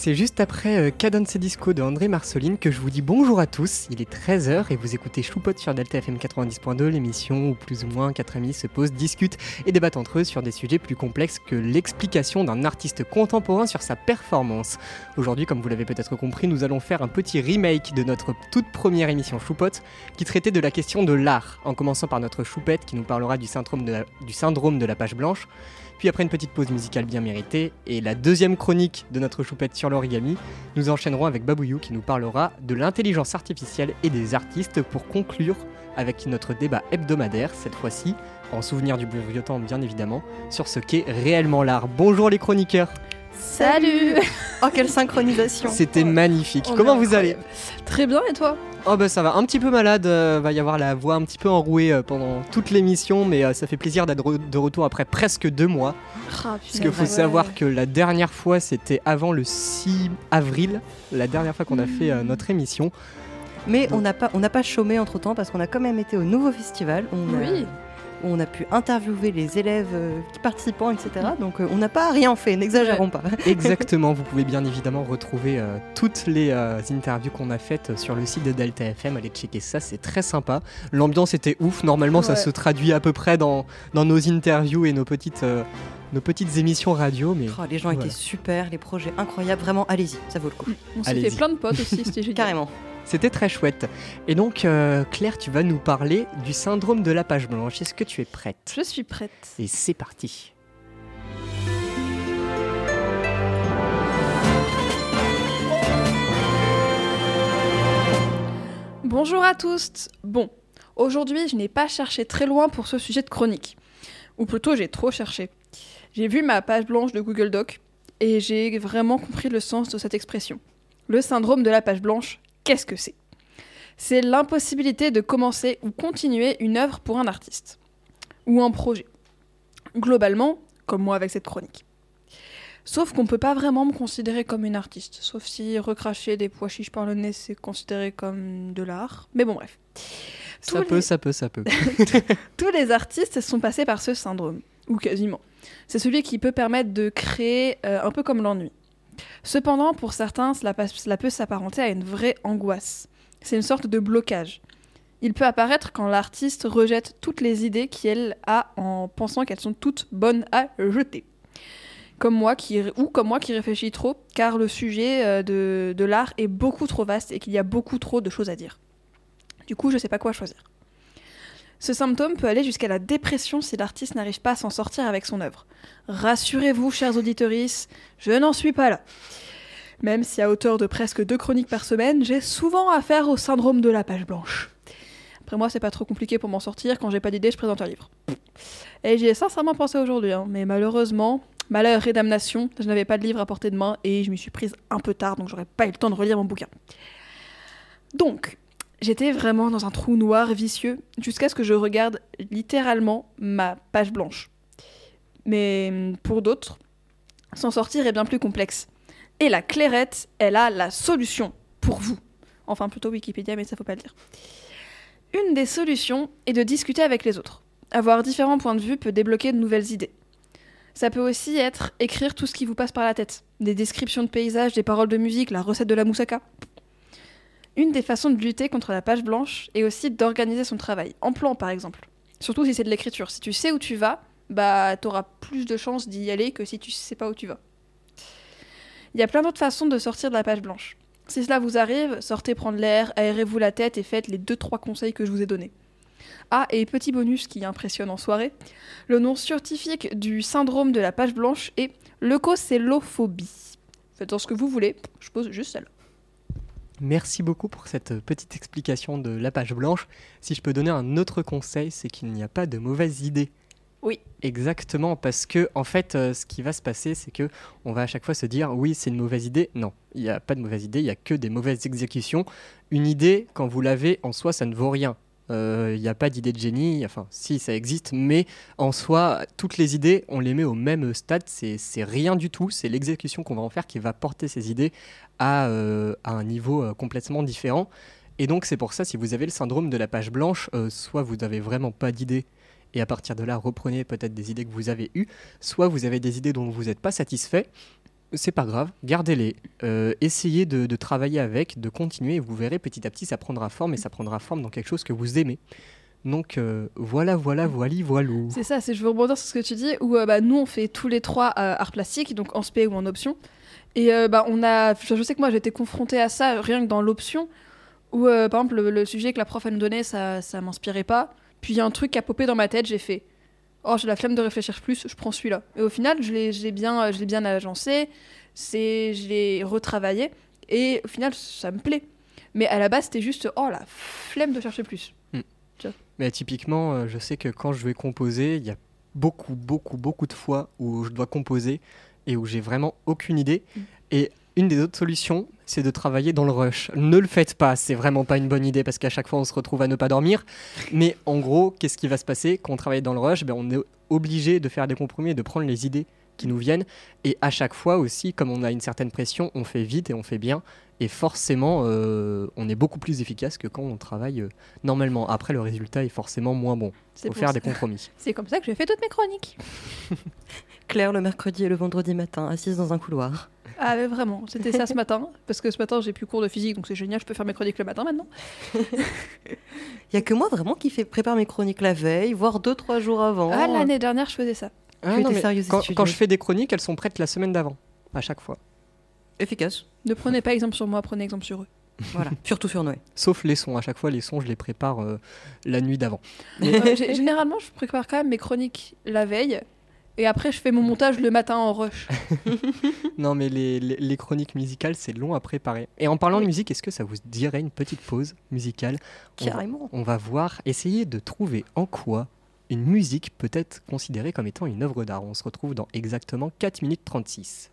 C'est juste après euh, Cadence Disco de André Marceline que je vous dis bonjour à tous. Il est 13h et vous écoutez Choupot sur Delta FM 90.2, l'émission où plus ou moins quatre amis se posent, discutent et débattent entre eux sur des sujets plus complexes que l'explication d'un artiste contemporain sur sa performance. Aujourd'hui, comme vous l'avez peut-être compris, nous allons faire un petit remake de notre toute première émission Choupot qui traitait de la question de l'art, en commençant par notre choupette qui nous parlera du syndrome de la page blanche. Puis après une petite pause musicale bien méritée et la deuxième chronique de notre choupette sur l'origami, nous enchaînerons avec Babouyou qui nous parlera de l'intelligence artificielle et des artistes pour conclure avec notre débat hebdomadaire, cette fois-ci, en souvenir du vieux temps bien évidemment, sur ce qu'est réellement l'art. Bonjour les chroniqueurs Salut Oh quelle synchronisation C'était magnifique. On Comment vous allez Très bien, et toi? Oh bah ça va, un petit peu malade, euh, va y avoir la voix un petit peu enrouée euh, pendant toute l'émission, mais euh, ça fait plaisir d'être re- de retour après presque deux mois. Ah, Parce qu'il faut savoir que la dernière fois c'était avant le 6 avril, la dernière fois qu'on a fait euh, notre émission. Mais on n'a pas, on n'a pas chômé entre temps parce qu'on a quand même été au nouveau festival. On a- Oui. Où on a pu interviewer les élèves euh, participants, etc. Donc euh, on n'a pas rien fait, n'exagérons pas. Exactement, vous pouvez bien évidemment retrouver euh, toutes les euh, interviews qu'on a faites sur le site de Delta FM. Allez checker ça, c'est très sympa. L'ambiance était ouf, normalement ça se traduit à peu près dans, dans nos interviews et nos petites, euh, nos petites émissions radio, mais Oh, les gens Voilà. étaient super, les projets incroyables, vraiment allez-y, ça vaut le coup. On s'est fait plein de potes aussi, c'était génial. Carrément. C'était très chouette. Et donc euh, Claire, tu vas nous parler du syndrome de la page blanche. Est-ce que tu es prête? Je suis prête. Et c'est parti. Bonjour à tous. Bon, aujourd'hui, je n'ai pas cherché très loin pour ce sujet de chronique. Ou plutôt, j'ai trop cherché. J'ai vu ma page blanche de Google Doc et j'ai vraiment compris le sens de cette expression. Le syndrome de la page blanche, qu'est-ce que c'est? C'est l'impossibilité de commencer ou continuer une œuvre pour un artiste. Ou un projet. Globalement, comme moi avec cette chronique. Sauf qu'on peut pas vraiment me considérer comme une artiste. Sauf si recracher des pois chiches par le nez, c'est considéré comme de l'art. Mais bon, bref. Ça Tous peut, les- ça peut, ça peut. Tous les artistes sont passés par ce syndrome, ou quasiment. C'est celui qui peut permettre de créer euh, un peu comme l'ennui. Cependant, pour certains, cela, peut s'apparenter à une vraie angoisse. C'est une sorte de blocage. Il peut apparaître quand l'artiste rejette toutes les idées qu'elle a en pensant qu'elles sont toutes bonnes à jeter. Comme moi qui, ou comme moi qui réfléchis trop, car le sujet euh, de l'art est beaucoup trop vaste et qu'il y a beaucoup trop de choses à dire. Du coup, je ne sais pas quoi choisir. Ce symptôme peut aller jusqu'à la dépression si l'artiste n'arrive pas à s'en sortir avec son œuvre. Rassurez-vous, chers auditeurs, je n'en suis pas là. Même si à hauteur de presque deux chroniques par semaine, j'ai souvent affaire au syndrome de la page blanche. Après moi, c'est pas trop compliqué pour m'en sortir. Quand j'ai pas d'idée, je présente un livre. Et j'y ai sincèrement pensé aujourd'hui, hein, mais malheureusement, malheur et damnation, je n'avais pas de livre à portée de main et je m'y suis prise un peu tard, donc j'aurais pas eu le temps de relire mon bouquin. Donc, J'étais vraiment dans un trou noir vicieux jusqu'à ce que je regarde littéralement ma page blanche. Mais hum, pour d'autres, s'en sortir est bien plus complexe. Et la clairette, elle a la solution pour vous. Enfin, plutôt Wikipédia, mais ça faut pas le dire. Une des solutions est de discuter avec les autres. Avoir différents points de vue peut débloquer de nouvelles idées. Ça peut aussi être écrire tout ce qui vous passe par la tête. Des descriptions de paysages, des paroles de musique, la recette de la moussaka. Une des façons de lutter contre la page blanche est aussi d'organiser son travail, en plan par exemple. Surtout si c'est de l'écriture. Si tu sais où tu vas, bah t'auras plus de chances d'y aller que si tu sais pas où tu vas. Il y a plein d'autres façons de sortir de la page blanche. Si cela vous arrive, sortez prendre l'air, aérez-vous la tête et faites les 2-3 conseils que je vous ai donnés. Ah, et petit bonus qui impressionne en soirée, le nom scientifique du syndrome de la page blanche est leucocélophobie. Faites-en ce que vous voulez, je pose juste celle. Merci beaucoup pour cette petite explication de la page blanche. Si je peux donner un autre conseil, c'est qu'il n'y a pas de mauvaises idées. Oui. Exactement, parce que en fait, euh, ce qui va se passer, c'est que on va à chaque fois se dire oui, c'est une mauvaise idée. Non, il n'y a pas de mauvaise idée, il n'y a que des mauvaises exécutions. Une idée, quand vous l'avez, en soi, ça ne vaut rien. Euh, Il n'y a pas d'idée de génie, enfin, si, ça existe, mais en soi, toutes les idées, on les met au même stade, c'est rien du tout, c'est l'exécution qu'on va en faire qui va porter ces idées à, euh, un niveau euh, complètement différent. Et donc, c'est pour ça, si vous avez le syndrome de la page blanche, euh, soit vous n'avez vraiment pas d'idées, et à partir de là, reprenez peut-être des idées que vous avez eues, soit vous avez des idées dont vous n'êtes pas satisfait, c'est pas grave, gardez-les. Euh, essayez de, travailler avec, de continuer, et vous verrez petit à petit, ça prendra forme, et ça prendra forme dans quelque chose que vous aimez. Donc euh, voilà, voilà, voili, voilou. C'est ça, c'est je veux rebondir sur ce que tu dis, où euh, bah, nous on fait tous les trois euh, art plastique, donc en spé ou en option. Et bah, on a, je sais que moi j'ai été confrontée à ça rien que dans l'option, où par exemple le, le sujet que la prof elle nous donnait, ça, ça m'inspirait pas. Puis il y a un truc qui a popé dans ma tête, j'ai fait, oh j'ai la flemme de réfléchir plus, je prends celui-là. Et au final je l'ai bien, je bien agencé, c'est, je l'ai retravaillé, et au final ça me plaît. Mais à la base c'était juste, oh la flemme de chercher plus. Mais typiquement, euh, je sais que quand je vais composer, il y a beaucoup, beaucoup, beaucoup de fois où je dois composer et où j'ai vraiment aucune idée. Mm. Et une des autres solutions, c'est de travailler dans le rush. Ne le faites pas, c'est vraiment pas une bonne idée parce qu'à chaque fois on se retrouve à ne pas dormir. Mais en gros, qu'est-ce qui va se passer quand on travaille dans le rush? Ben, On est obligé de faire des compromis et de prendre les idées qui nous viennent. Et à chaque fois aussi, comme on a une certaine pression, on fait vite et on fait bien. Et forcément, euh, on est beaucoup plus efficace que quand on travaille euh, normalement. Après, le résultat est forcément moins bon. C'est faut pour faire ça- des compromis. C'est comme ça que j'ai fait toutes mes chroniques. Claire le mercredi et le vendredi matin, assise dans un couloir. Ah mais vraiment, c'était ça ce matin. Parce que ce matin, j'ai plus cours de physique, donc c'est génial, je peux faire mes chroniques le matin maintenant. Il y a que moi vraiment qui fait prépare mes chroniques la veille, voire deux trois jours avant. Ah, l'année dernière, je faisais ça. Ah, non, mais sérieuse et quand, quand je fais des chroniques, elles sont prêtes la semaine d'avant, à chaque fois. Efficace. Ne prenez pas exemple sur moi, prenez exemple sur eux. Voilà. Surtout sur Noé. Sauf les sons. À chaque fois, les sons, je les prépare euh, la nuit d'avant. Euh, généralement, je prépare quand même mes chroniques la veille. Et après, je fais mon montage le matin en rush. Non, mais les, les- les chroniques musicales, c'est long à préparer. Et en parlant de musique, est-ce que ça vous dirait une petite pause musicale? On va- Carrément. On va voir, essayer de trouver en quoi une musique peut être considérée comme étant une œuvre d'art. On se retrouve dans exactement 4 minutes 36.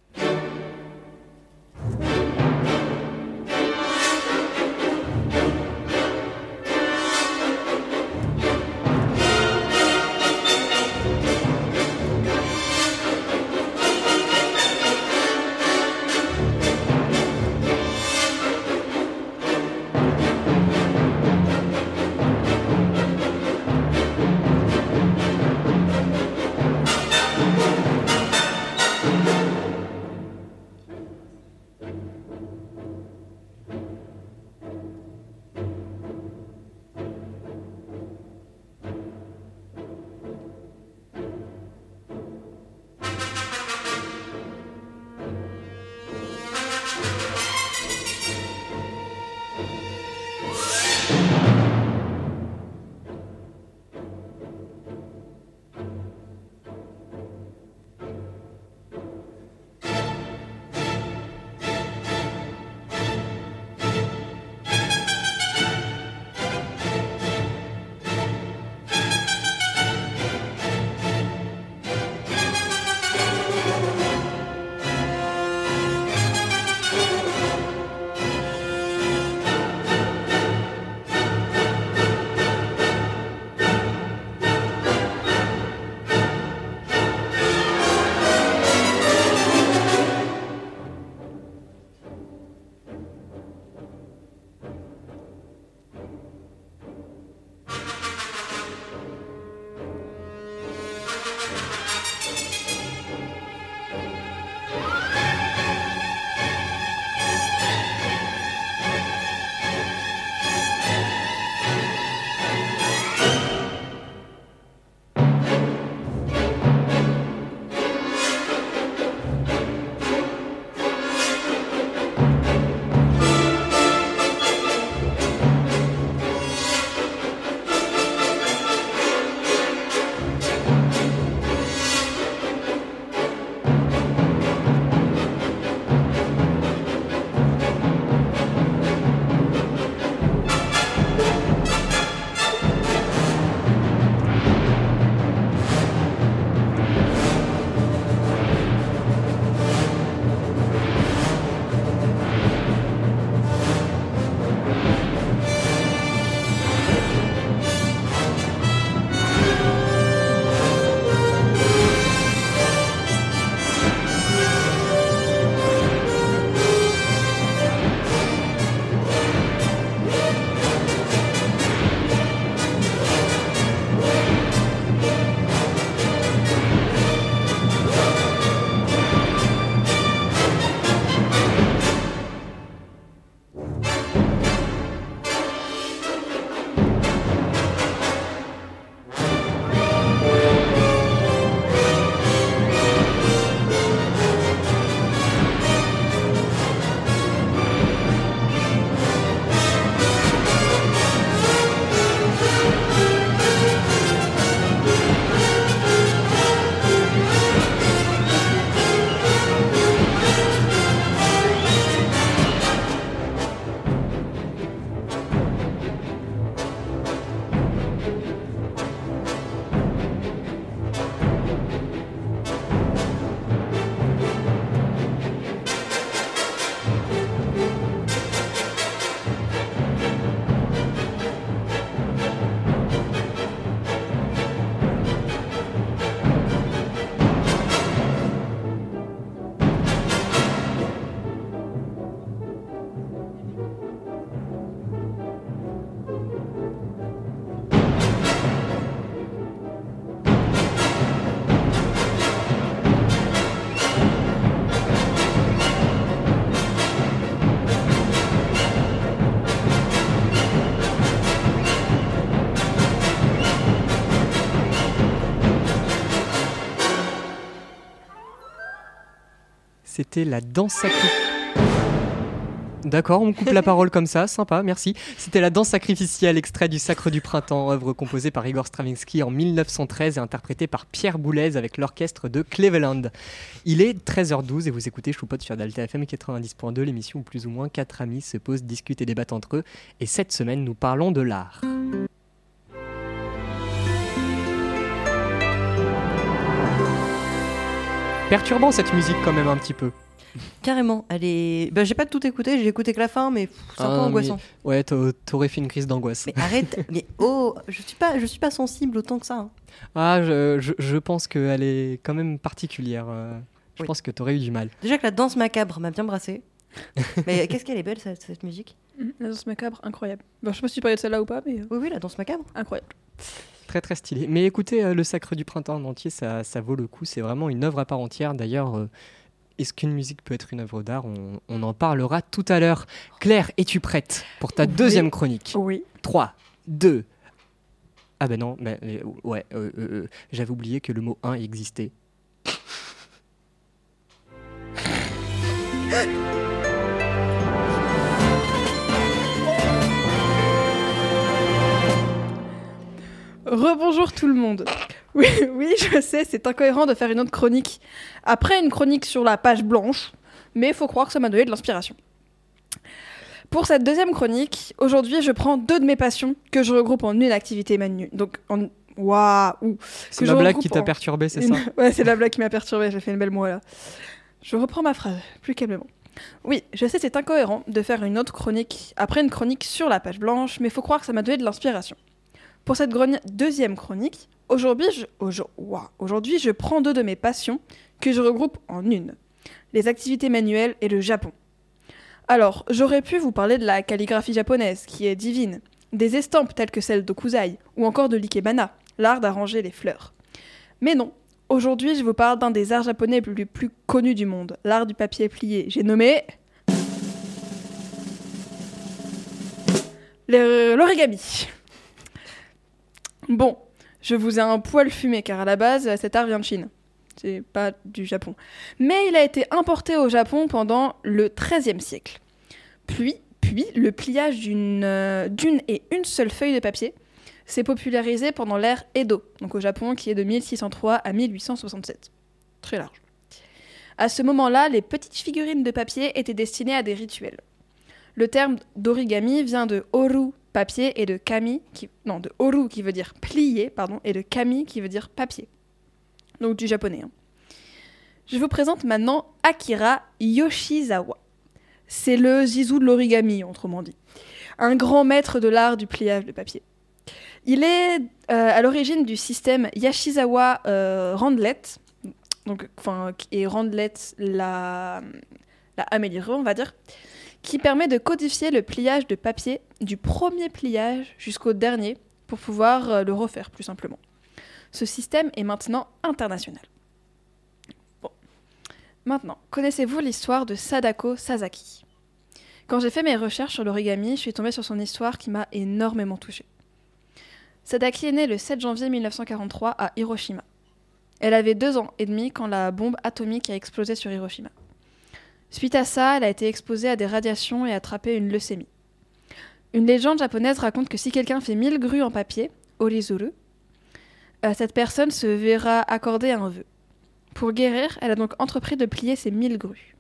La danse sacrée. D'accord, on coupe la parole comme ça, sympa, merci. C'était la danse sacrificielle, extrait du Sacre du Printemps, œuvre composée par Igor Stravinsky en 1913 et interprétée par Pierre Boulez avec l'orchestre de Cleveland. Il est 13h12 et vous écoutez Choupot sur Delta FM 90.2, l'émission où plus ou moins quatre amis se posent, discutent et débattent entre eux. Et cette semaine, nous parlons de l'art. Perturbant cette musique quand même un petit peu. Carrément, elle est. Bah, j'ai pas tout écouté, j'ai écouté que la fin, mais c'est un peu Ah, angoissant. Ouais, t'a- t'aurais fait une crise d'angoisse. Mais arrête, mais oh, je suis pas, je suis pas sensible autant que ça. hein. Ah, je, je- je pense qu'elle est quand même particulière. euh, Je Oui. pense que t'aurais eu du mal. Déjà que la danse macabre m'a bien brassé. mais qu'est-ce qu'elle est belle cette, cette musique? Mhm, La danse macabre, incroyable. Bon, je sais pas si tu parlais de celle-là ou pas, mais euh, Oui, oui, la danse macabre. incroyable. Très très stylé. Mais écoutez, euh, le Sacre du Printemps en entier, ça, ça vaut le coup. C'est vraiment une œuvre à part entière. D'ailleurs, euh, est-ce qu'une musique peut être une œuvre d'art on, on en parlera tout à l'heure. Claire, es-tu prête pour ta Oui. deuxième chronique Oui. 3, 2. Ah ben non, mais, euh, ouais, euh, euh, euh, j'avais oublié que le mot 1 existait. Rebonjour tout le monde. Oui, oui, je sais, c'est incohérent de faire une autre chronique après une chronique sur la page blanche, mais il faut croire que ça m'a donné de l'inspiration. Pour cette deuxième chronique, aujourd'hui, je prends deux de mes passions que je regroupe en une activité manuelle. Donc, en. Waouh C'est je blague qui t'a en- perturbé, c'est Une- ça? Ouais, c'est la blague qui m'a perturbée, j'ai fait une belle moue là. Je reprends ma phrase, plus calmement. Oui, je sais, c'est incohérent de faire une autre chronique après une chronique sur la page blanche, mais faut croire que ça m'a donné de l'inspiration. Pour cette deuxième chronique, aujourd'hui je, prends deux de mes passions que je regroupe en une les activités manuelles et le Japon. Alors, j'aurais pu vous parler de la calligraphie japonaise, qui est divine, des estampes telles que celle d'Okuzai, ou encore de l'ikebana, l'art d'arranger les fleurs. Mais non, aujourd'hui je vous parle d'un des arts japonais les plus connus du monde, l'art du papier plié. J'ai nommé... l'origami. Bon, je vous ai un poil fumé car à la base cet art vient de Chine. C'est pas du Japon. Mais il a été importé au Japon pendant le XIIIe siècle. Puis, puis le pliage d'une euh, d'une et une seule feuille de papier s'est popularisé pendant l'ère Edo, donc au Japon, qui est de 1603 à 1867. Très large. À ce moment-là, les petites figurines de papier étaient destinées à des rituels. Le terme d'origami vient de oru, papier, et de kami, qui, non, de oru qui veut dire plier, pardon, et de kami qui veut dire papier. Donc du japonais. hein. Je vous présente maintenant Akira Yoshizawa. C'est le Zizou de l'origami, autrement dit. Un grand maître de l'art du pliage de papier. Il est euh, à l'origine du système Yashizawa euh, Randlet, donc, et Randlet l'a amélioré, on va dire, qui permet de codifier le pliage de papier du premier pliage jusqu'au dernier pour pouvoir euh, le refaire plus simplement. Ce système est maintenant international. Bon. Maintenant, connaissez-vous l'histoire de Sadako Sasaki? Quand j'ai fait mes recherches sur l'origami, je suis tombée sur son histoire qui m'a énormément touchée. Sadaki est née le 7 janvier 1943 à Hiroshima. Elle avait deux ans et demi quand la bombe atomique a explosé sur Hiroshima. Suite à ça, elle a été exposée à des radiations et a attrapé une leucémie. Une légende japonaise raconte que si quelqu'un fait 1000 grues en papier, orizuru, euh, cette personne se verra accorder un vœu. Pour guérir, elle a donc entrepris de plier ces 1000 grues.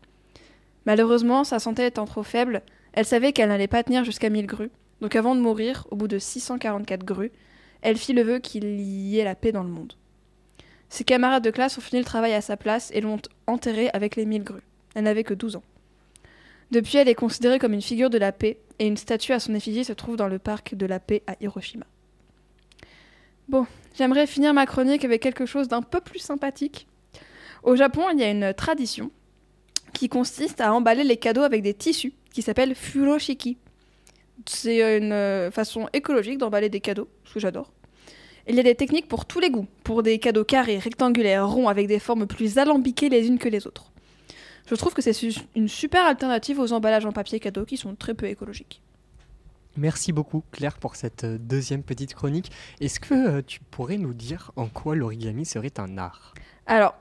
Malheureusement, sa santé étant trop faible, elle savait qu'elle n'allait pas tenir jusqu'à 1000 grues. Donc avant de mourir, au bout de 644 grues, elle fit le vœu qu'il y ait la paix dans le monde. Ses camarades de classe ont fini le travail à sa place et l'ont enterrée avec les 1000 grues. Elle n'avait que 12 ans. Depuis, elle est considérée comme une figure de la paix et une statue à son effigie se trouve dans le parc de la paix à Hiroshima. Bon, j'aimerais finir ma chronique avec quelque chose d'un peu plus sympathique. Au Japon, il y a une tradition qui consiste à emballer les cadeaux avec des tissus qui s'appelle furoshiki. C'est une euh, façon écologique d'emballer des cadeaux, ce que j'adore. Il y a des techniques pour tous les goûts, pour des cadeaux carrés, rectangulaires, ronds, avec des formes plus alambiquées les unes que les autres. Je trouve que c'est une super alternative aux emballages en papier cadeau qui sont très peu écologiques. Merci beaucoup Claire pour cette euh, deuxième petite chronique. Est-ce que euh, tu pourrais nous dire en quoi l'origami serait un art? Alors,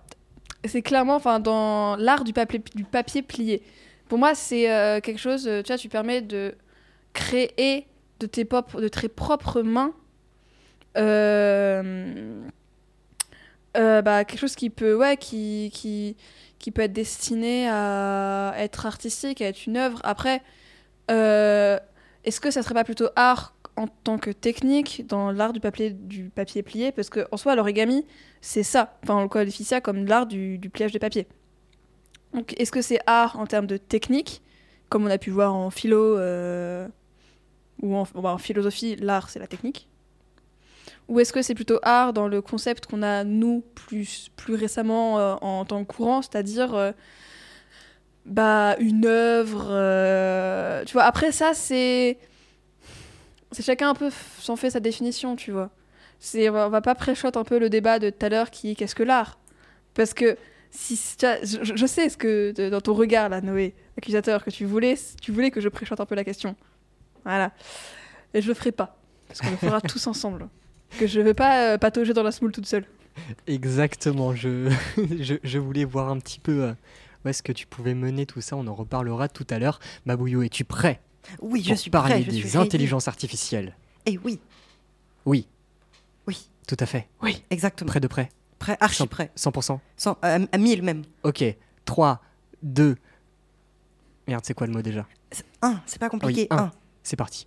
c'est clairement enfin dans l'art du papier, du papier plié. Pour moi, c'est euh, quelque chose, tu vois, tu permets de créer de tes, pop- de tes propres mains euh, euh, bah, quelque chose qui peut, ouais, qui, qui, qui peut être destiné à être artistique, à être une œuvre. Après, euh, est-ce que ça serait pas plutôt art en tant que technique dans l'art du papier, du papier plié? Parce que en soi, l'origami, c'est ça. Enfin, on le qualifie ça comme l'art du, pliage de papier. Donc, est-ce que c'est art en termes de technique, comme on a pu voir en philo euh, ou en philosophie, l'art c'est la technique? Ou est-ce que c'est plutôt art dans le concept qu'on a nous plus, plus récemment euh, en tant que courant, c'est-à-dire euh, bah, une œuvre euh, Tu vois, après ça, c'est. C'est chacun un peu s'en fait sa définition, tu vois. On va on va pas pré-shot un peu le débat de tout à l'heure qui est qu'est-ce que l'art? Parce que si, vois, je, je sais ce que dans ton regard là, Noé, accusateur, que tu voulais, tu voulais que je pré-shot un peu la question. Voilà. Et je le ferai pas. Parce qu'on le fera tous ensemble. Que je vais pas euh, patauger dans la smoule toute seule. Exactement, je, je, je voulais voir un petit peu euh, où est-ce que tu pouvais mener tout ça, on en reparlera tout à l'heure. Mabouillou, es-tu prêt Oui, je pour suis parler prêt. Je des suis ready. intelligences artificielles? Et oui, Oui, oui, tout à fait. exactement. Près de près Prêt, archi Cent- prêt. 100% Sans- à, à 1000 même. Ok, 3, 2... Merde, c'est quoi le mot déjà? C'est- Un, c'est pas compliqué. un. un. C'est parti.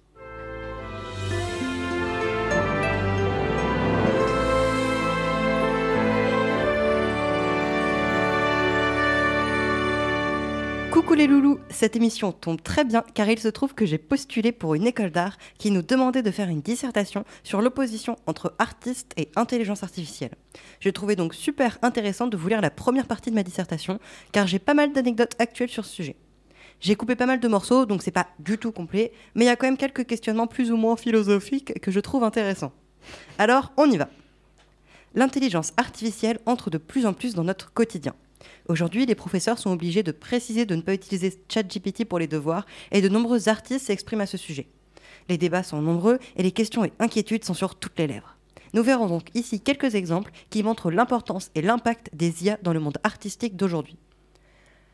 Coucou les loulous, cette émission tombe très bien car il se trouve que j'ai postulé pour une école d'art qui nous demandait de faire une dissertation sur l'opposition entre artiste et intelligence artificielle. J'ai trouvé donc super intéressant de vous lire la première partie de ma dissertation car j'ai pas mal d'anecdotes actuelles sur ce sujet. J'ai coupé pas mal de morceaux donc c'est pas du tout complet, mais il y a quand même quelques questionnements plus ou moins philosophiques que je trouve intéressants. Alors on y va. L'intelligence artificielle entre de plus en plus dans notre quotidien. Aujourd'hui, les professeurs sont obligés de préciser de ne pas utiliser ChatGPT pour les devoirs et de nombreux artistes s'expriment à ce sujet. Les débats sont nombreux et les questions et inquiétudes sont sur toutes les lèvres. Nous verrons donc ici quelques exemples qui montrent l'importance et l'impact des IA dans le monde artistique d'aujourd'hui.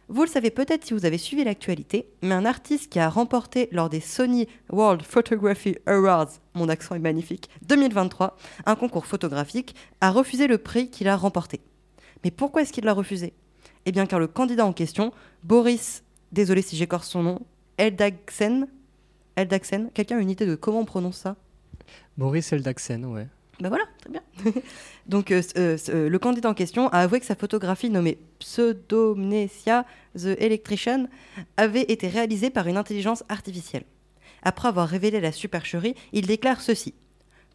Vous le savez peut-être si vous avez suivi l'actualité, mais un artiste qui a remporté lors des Sony World Photography Awards, mon accent est magnifique, 2023, un concours photographique, a refusé le prix qu'il a remporté. Mais pourquoi est-ce qu'il l'a refusé? Eh bien car le candidat en question, Boris, désolé si j'écorce son nom, Eldagsen, Eldagsen, quelqu'un a une idée de comment on prononce ça? Boris Eldaxen, ouais. ben voilà, très bien. Donc, euh, euh, euh, le candidat en question a avoué que sa photographie nommée Pseudomnesia the Electrician avait été réalisée par une intelligence artificielle. Après avoir révélé la supercherie, il déclare ceci.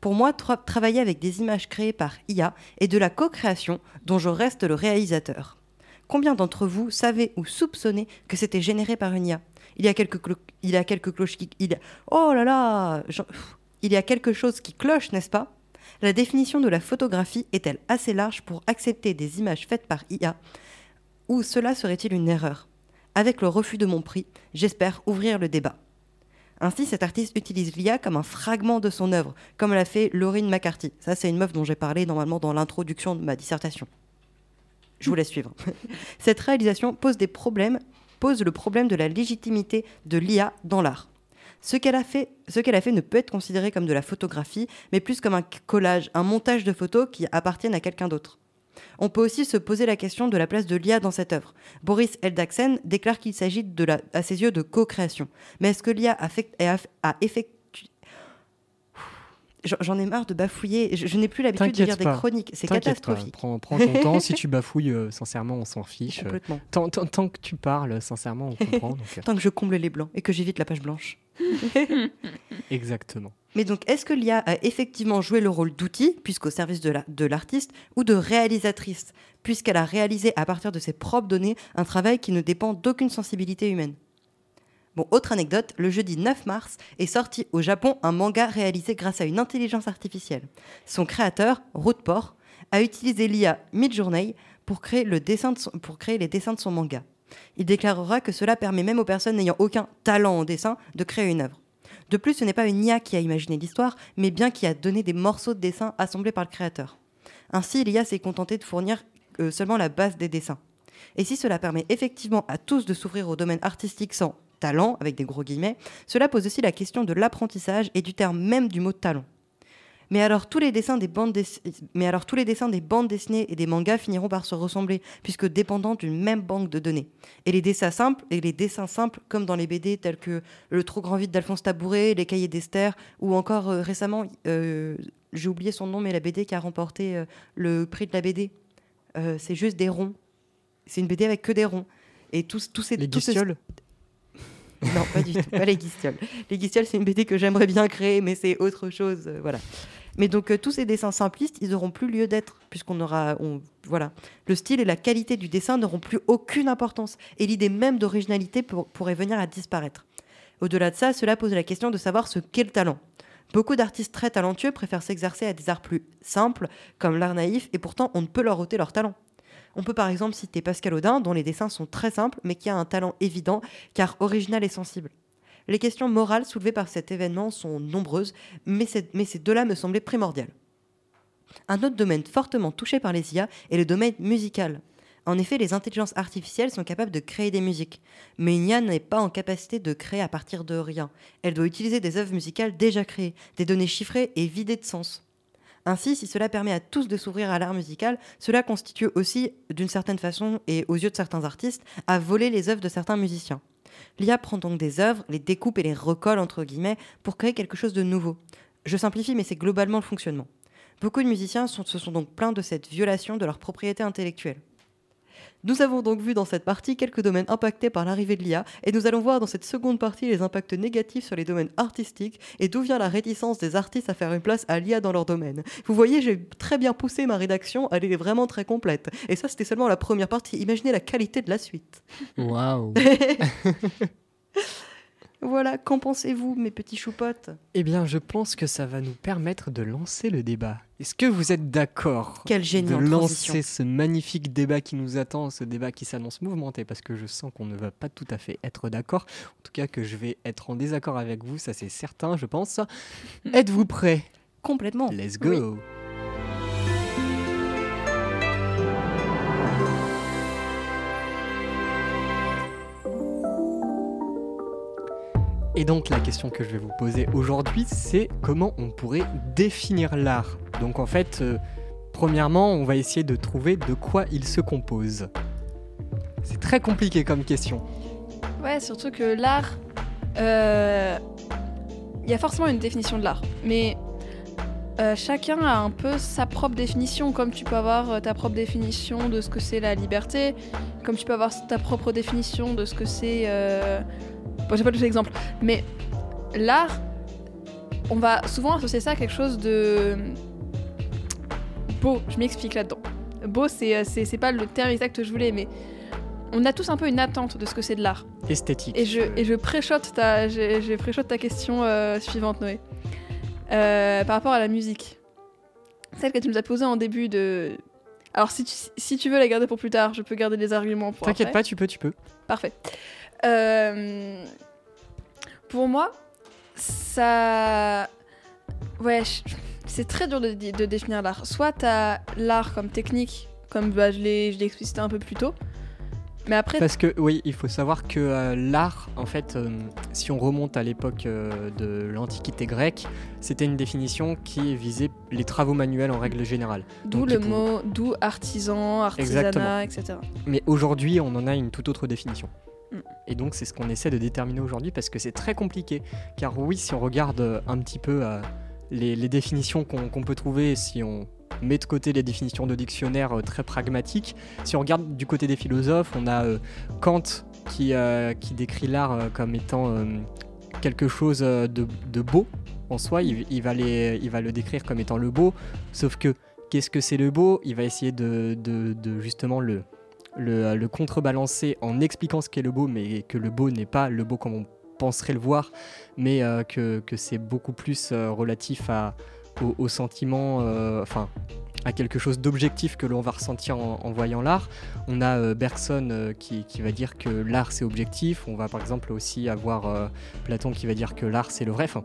Pour moi, tra- travailler avec des images créées par IA est de la co-création dont je reste le réalisateur. Combien d'entre vous savez ou soupçonnez que c'était généré par une IA Il y a quelques, il y a quelques cloches qui... Il Oh Il y a quelque chose qui cloche, n'est-ce pas? La définition de la photographie est-elle assez large pour accepter des images faites par IA Ou cela serait-il une erreur? Avec le refus de mon prix, j'espère ouvrir le débat. Ainsi, cet artiste utilise l'IA comme un fragment de son œuvre, comme l'a fait Laurine McCarthy. Ça, c'est une meuf dont j'ai parlé normalement dans l'introduction de ma dissertation. Je vous laisse suivre. Cette réalisation pose des problèmes, pose le problème de la légitimité de l'IA dans l'art. Ce qu'elle a fait, ce qu'elle a fait ne peut être considéré comme de la photographie, mais plus comme un collage, un montage de photos qui appartiennent à quelqu'un d'autre. On peut aussi se poser la question de la place de l'IA dans cette œuvre. Boris Eldagsen déclare qu'il s'agit de la, à ses yeux de co-création. Mais est-ce que l'IA a, effectué... J'en ai marre de bafouiller. Je, je n'ai plus l'habitude de lire des chroniques. C'est pas, catastrophique. prends, prends ton temps. Si tu bafouilles, euh, sincèrement, on s'en fiche. Complètement. Tant, tant- tant que tu parles, sincèrement, on comprend. donc, euh, Tant que je comble les blancs et que j'évite la page blanche. exactement. Mais donc, est-ce que l'IA a effectivement joué le rôle d'outil, puisqu'au service de la- de l'artiste, ou de réalisatrice, puisqu'elle a réalisé à partir de ses propres données un travail qui ne dépend d'aucune sensibilité humaine? Bon, autre anecdote, le jeudi 9 mars est sorti au Japon un manga réalisé grâce à une intelligence artificielle. Son créateur, Rootport, a utilisé l'IA Midjourney pour créer les dessins de son manga. Il déclarera que cela permet même aux personnes n'ayant aucun talent en dessin de créer une œuvre. De plus, ce n'est pas une IA qui a imaginé l'histoire, mais bien qui a donné des morceaux de dessin assemblés par le créateur. Ainsi, l'IA s'est contentée de fournir euh, seulement la base des dessins. Et si cela permet effectivement à tous de s'ouvrir au domaine artistique sans talent, avec des gros guillemets, cela pose aussi la question de l'apprentissage et du terme même du mot talent. Mais alors, tous les dessins des bandes dess- mais alors tous les dessins des bandes dessinées et des mangas finiront par se ressembler, puisque dépendant d'une même banque de données. Et les dessins simples, et les dessins simples, comme dans les BD tels que Le Trop Grand Vide d'Alphonse Tabouret, Les Cahiers d'Esther, ou encore euh, récemment, euh, j'ai oublié son nom, mais la BD qui a remporté euh, le prix de la BD. C'est juste des ronds. C'est une BD avec que des ronds. Et tous, tous ces Les tous ces- guistioles non, pas du tout, pas les Guistioles. Les Guistioles, c'est une BD que j'aimerais bien créer, mais c'est autre chose, voilà. Mais donc, euh, tous ces dessins simplistes, ils n'auront plus lieu d'être, puisqu'on aura. voilà. Le style et la qualité du dessin n'auront plus aucune importance, et l'idée même d'originalité pour- pourrait venir à disparaître. Au-delà de ça, cela pose la question de savoir ce qu'est le talent. Beaucoup d'artistes très talentueux préfèrent s'exercer à des arts plus simples, comme l'art naïf, et pourtant on ne peut leur ôter leur talent. On peut par exemple citer Pascal Audin, dont les dessins sont très simples, mais qui a un talent évident, car original et sensible. Les questions morales soulevées par cet événement sont nombreuses, mais, ces deux-là me semblaient primordiales. Un autre domaine fortement touché par les IA est le domaine musical. En effet, les intelligences artificielles sont capables de créer des musiques, mais une IA n'est pas en capacité de créer à partir de rien. Elle doit utiliser des œuvres musicales déjà créées, des données chiffrées et vidées de sens. Ainsi, si cela permet à tous de s'ouvrir à l'art musical, cela constitue aussi, d'une certaine façon et aux yeux de certains artistes, à voler les œuvres de certains musiciens. L'IA prend donc des œuvres, les découpe et les recolle entre guillemets pour créer quelque chose de nouveau. Je simplifie, mais c'est globalement le fonctionnement. Beaucoup de musiciens se sont donc plaints de cette violation de leur propriété intellectuelle. Nous avons donc vu dans cette partie quelques domaines impactés par l'arrivée de l'IA et nous allons voir dans cette seconde partie les impacts négatifs sur les domaines artistiques et d'où vient la réticence des artistes à faire une place à l'IA dans leur domaine. Vous voyez, j'ai très bien poussé ma rédaction, elle est vraiment très complète. Et ça, c'était seulement la première partie. Imaginez la qualité de la suite. Waouh Voilà, qu'en pensez-vous, mes petits choupottes? Eh bien, je pense que ça va nous permettre de lancer le débat. Est-ce que vous êtes d'accord Quel génie de en transition. lancer ce magnifique débat qui nous attend, ce débat qui s'annonce mouvementé, parce que je sens qu'on ne va pas tout à fait être d'accord. En tout cas, que je vais être en désaccord avec vous, ça c'est certain, je pense. Êtes-vous prêts? Complètement. Let's go Et donc la question que je vais vous poser aujourd'hui, c'est comment on pourrait définir l'art. Donc en fait, euh, premièrement, on va essayer de trouver de quoi il se compose. C'est très compliqué comme question. Ouais, surtout que l'art, euh, il y a forcément une définition de l'art, mais euh, chacun a un peu sa propre définition, comme tu peux avoir ta propre définition de ce que c'est la liberté, comme tu peux avoir ta propre définition de ce que c'est... Bon, j'ai pas tous les exemples, mais l'art, on va souvent associer ça à quelque chose de beau, je m'explique là-dedans. Beau, c'est euh, c'est c'est pas le terme exact que je voulais, mais on a tous un peu une attente de ce que c'est de l'art. Esthétique. Et je, et je préchote ta, je, je préchote ta question euh, suivante, Noé. Euh, par rapport à la musique. Celle que tu nous as posée en début de. Alors, si tu, si tu veux la garder pour plus tard, je peux garder les arguments pour T'inquiète après. pas, tu peux, tu peux. Parfait. Euh, pour moi, ça. Ouais, c'est très dur de, de définir l'art. Soit t'as l'art comme technique, comme bah, je l'ai explicité un peu plus tôt. Mais après, Parce que oui, il faut savoir que euh, l'art, en fait, euh, si on remonte à l'époque euh, de l'Antiquité grecque, c'était une définition qui visait les travaux manuels en règle générale. d'où le mot, d'où artisan, artisanat, Exactement. etc. Mais aujourd'hui, on en a une toute autre définition. Et donc, c'est ce qu'on essaie de déterminer aujourd'hui parce que c'est très compliqué. Car oui, si on regarde un petit peu euh, les, définitions qu'on peut trouver, si on met de côté les définitions de dictionnaire euh, très pragmatiques, si on regarde du côté des philosophes, on a euh, Kant qui, euh, qui décrit l'art comme étant quelque chose de, beau en soi. Il, va le décrire comme étant le beau, sauf que qu'est-ce que c'est le beau? Il va essayer de justement le, le, le contrebalancer en expliquant ce qu'est le beau, mais que le beau n'est pas le beau comme on penserait le voir, mais euh, que, que c'est beaucoup plus euh, relatif à, au, au sentiment, euh, enfin à quelque chose d'objectif que l'on va ressentir en, en voyant l'art. On a euh, Bergson euh, qui, qui va dire que l'art c'est objectif, on va par exemple aussi avoir euh, Platon qui va dire que l'art c'est le vrai, enfin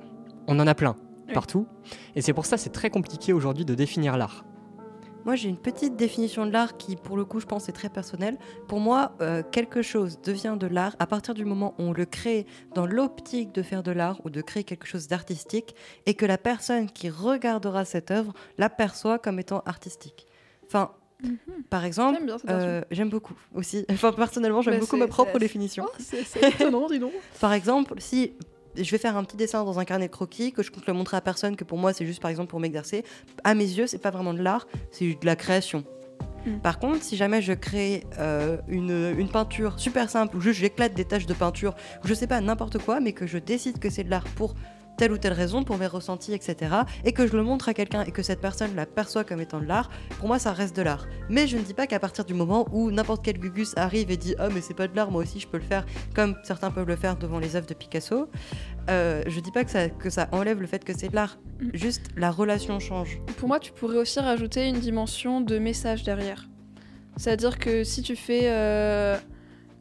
on en a plein partout, et c'est pour ça c'est très compliqué aujourd'hui de définir l'art. Moi, j'ai une petite définition de l'art qui, pour le coup, je pense est très personnelle. Pour moi, euh, quelque chose devient de l'art à partir du moment où on le crée dans l'optique de faire de l'art ou de créer quelque chose d'artistique et que la personne qui regardera cette œuvre l'aperçoit comme étant artistique. Enfin, par exemple, J'aime euh, beaucoup aussi. Enfin, personnellement, j'aime Bah, beaucoup ma propre définition. Oh, c'est c'est étonnant, dis donc. Par exemple, si je vais faire un petit dessin dans un carnet de croquis, que je compte le montrer à personne, que pour moi c'est juste par exemple pour m'exercer, à mes yeux, c'est pas vraiment de l'art, c'est de la création. Mm. Par contre, si jamais je crée euh, une, une peinture super simple, où juste j'éclate des taches de peinture, ou je sais pas, n'importe quoi, mais que je décide que c'est de l'art pour telle ou telle raison, pour mes ressentis, etc., et que je le montre à quelqu'un et que cette personne l'aperçoit comme étant de l'art, pour moi ça reste de l'art. Mais je ne dis pas qu'à partir du moment où n'importe quel gugus arrive et dit Ah, mais c'est pas de l'art, moi aussi je peux le faire, comme certains peuvent le faire devant les œuvres de Picasso, euh, je dis pas que ça, que ça enlève le fait que c'est de l'art. Mm. Juste la relation change. Pour moi, tu pourrais aussi rajouter une dimension de message derrière. C'est-à-dire que si tu fais euh,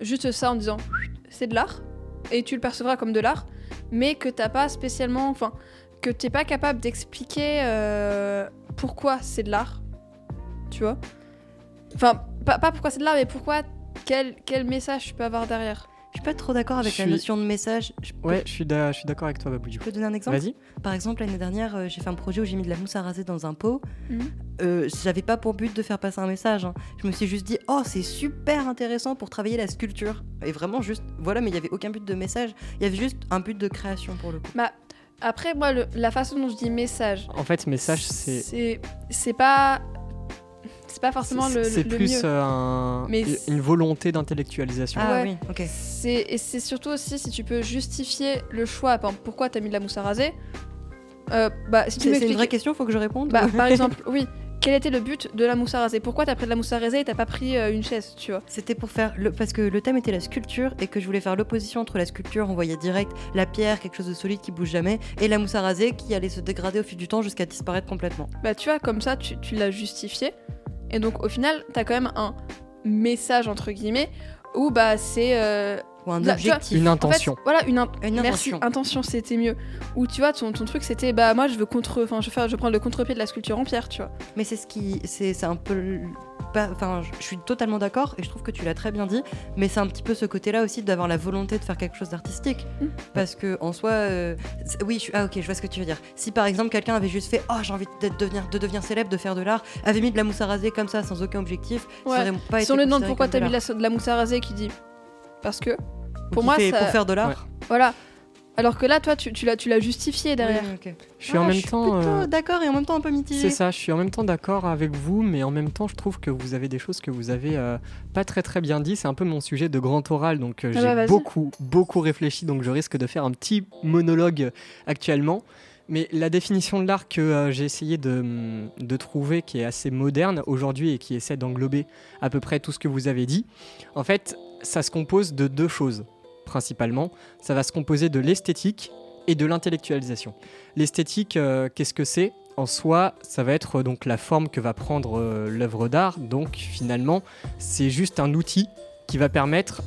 juste ça en disant c'est de l'art, et tu le percevras comme de l'art, mais que t'as pas spécialement. Enfin, que t'es pas capable d'expliquer euh, pourquoi c'est de l'art. Tu vois Enfin, pas, pas pourquoi c'est de l'art, mais pourquoi. Quel, quel message tu peux avoir derrière Je suis pas trop d'accord avec la notion de message. Je peux, Ouais, je suis d'accord avec toi, Babou. du je peux donner un exemple Vas-y. Par exemple, l'année dernière, euh, j'ai fait un projet où j'ai mis de la mousse à raser dans un pot. Mhm. Euh, J'avais pas pour but de faire passer un message. hein. Je me suis juste dit, oh, c'est super intéressant pour travailler la sculpture. Et vraiment, juste, voilà, mais il y avait aucun but de message. Il y avait juste un but de création pour le coup. Après, moi, le- la façon dont je dis message, En fait, message, c'est. c'est c'est pas. C'est pas forcément le, C'est le plus mieux. euh, un- Mais une- volonté d'intellectualisation. Ah Ouais. oui, ok. C'est et c'est surtout aussi si tu peux justifier le choix. Par exemple, pourquoi t'as mis de la mousse à raser Euh, Bah, si tu C'est une vraie question, faut que je réponde Bah, par exemple, oui. Quel était le but de la mousse à raser? Pourquoi t'as pris de la mousse à raser et t'as pas pris euh, une chaise, tu vois? C'était pour faire le parce que le thème était la sculpture et que je voulais faire l'opposition entre la sculpture, on voyait direct la pierre, quelque chose de solide qui bouge jamais, et la mousse à raser qui allait se dégrader au fil du temps jusqu'à disparaître complètement. Bah, tu vois, comme ça, tu, tu l'as justifié. Et donc, au final, t'as quand même un message entre guillemets où bah c'est euh, Ou un objectif. Une En intention. fait, voilà, une, in- Une Merci, intention. intention, c'était mieux. Ou tu vois, ton, ton truc c'était, bah moi je veux contre, enfin je veux faire, je prends le contre-pied de la sculpture en pierre, tu vois. Mais c'est ce qui, c'est c'est un peu, pas- enfin, je suis totalement d'accord et je trouve que tu l'as très bien dit. Mais c'est un petit peu ce côté-là aussi d'avoir la volonté de faire quelque chose d'artistique, Mm. parce que en soi, euh, oui, je suis, ah ok, je vois ce que tu veux dire. Si par exemple quelqu'un avait juste fait, oh j'ai envie d'être devenir, de devenir célèbre, de faire de l'art, avait mis de la mousse à raser comme ça sans aucun objectif, Ouais. ça aurait pas Si été on lui demande considéré pourquoi t'as de mis de la, de la mousse à raser, qui dit parce que, Ou pour qui moi, ça- pour faire de l'art. Ouais. voilà. Alors que là, toi, tu, tu l'as, tu l'as justifié derrière. Oui. Je suis en Ah, même je suis temps. plutôt euh, d'accord et en même temps un peu mitigé. C'est ça, je suis en même temps d'accord avec vous, mais en même temps, je trouve que vous avez des choses que vous avez euh, pas très très bien dit. C'est un peu mon sujet de grand oral, donc euh, Ah j'ai bah, beaucoup beaucoup réfléchi, donc je risque de faire un petit monologue actuellement. Mais la définition de l'art que euh, j'ai essayé de, de trouver, qui est assez moderne aujourd'hui et qui essaie d'englober à peu près tout ce que vous avez dit, en fait, ça se compose de deux choses principalement. Ça va se composer de l'esthétique et de l'intellectualisation. L'esthétique, euh, qu'est-ce que c'est? En soi, ça va être euh, donc la forme que va prendre euh, l'œuvre d'art. Donc finalement, c'est juste un outil qui va permettre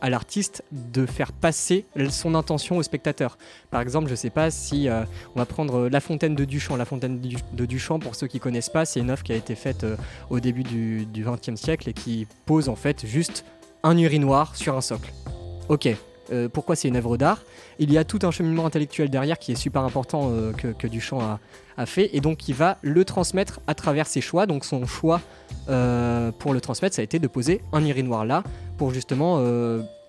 à l'artiste de faire passer son intention au spectateur. Par exemple, je ne sais pas si on va prendre La Fontaine de Duchamp. La Fontaine de Duchamp, pour ceux qui connaissent pas, c'est une œuvre qui a été faite au début du XXe siècle et qui pose en fait juste un urinoir sur un socle. Ok, euh, pourquoi c'est une œuvre d'art? Il y a tout un cheminement intellectuel derrière qui est super important euh, que, Duchamp a, fait et donc il va le transmettre à travers ses choix. Donc son choix euh, pour le transmettre, ça a été de poser un urinoir là pour justement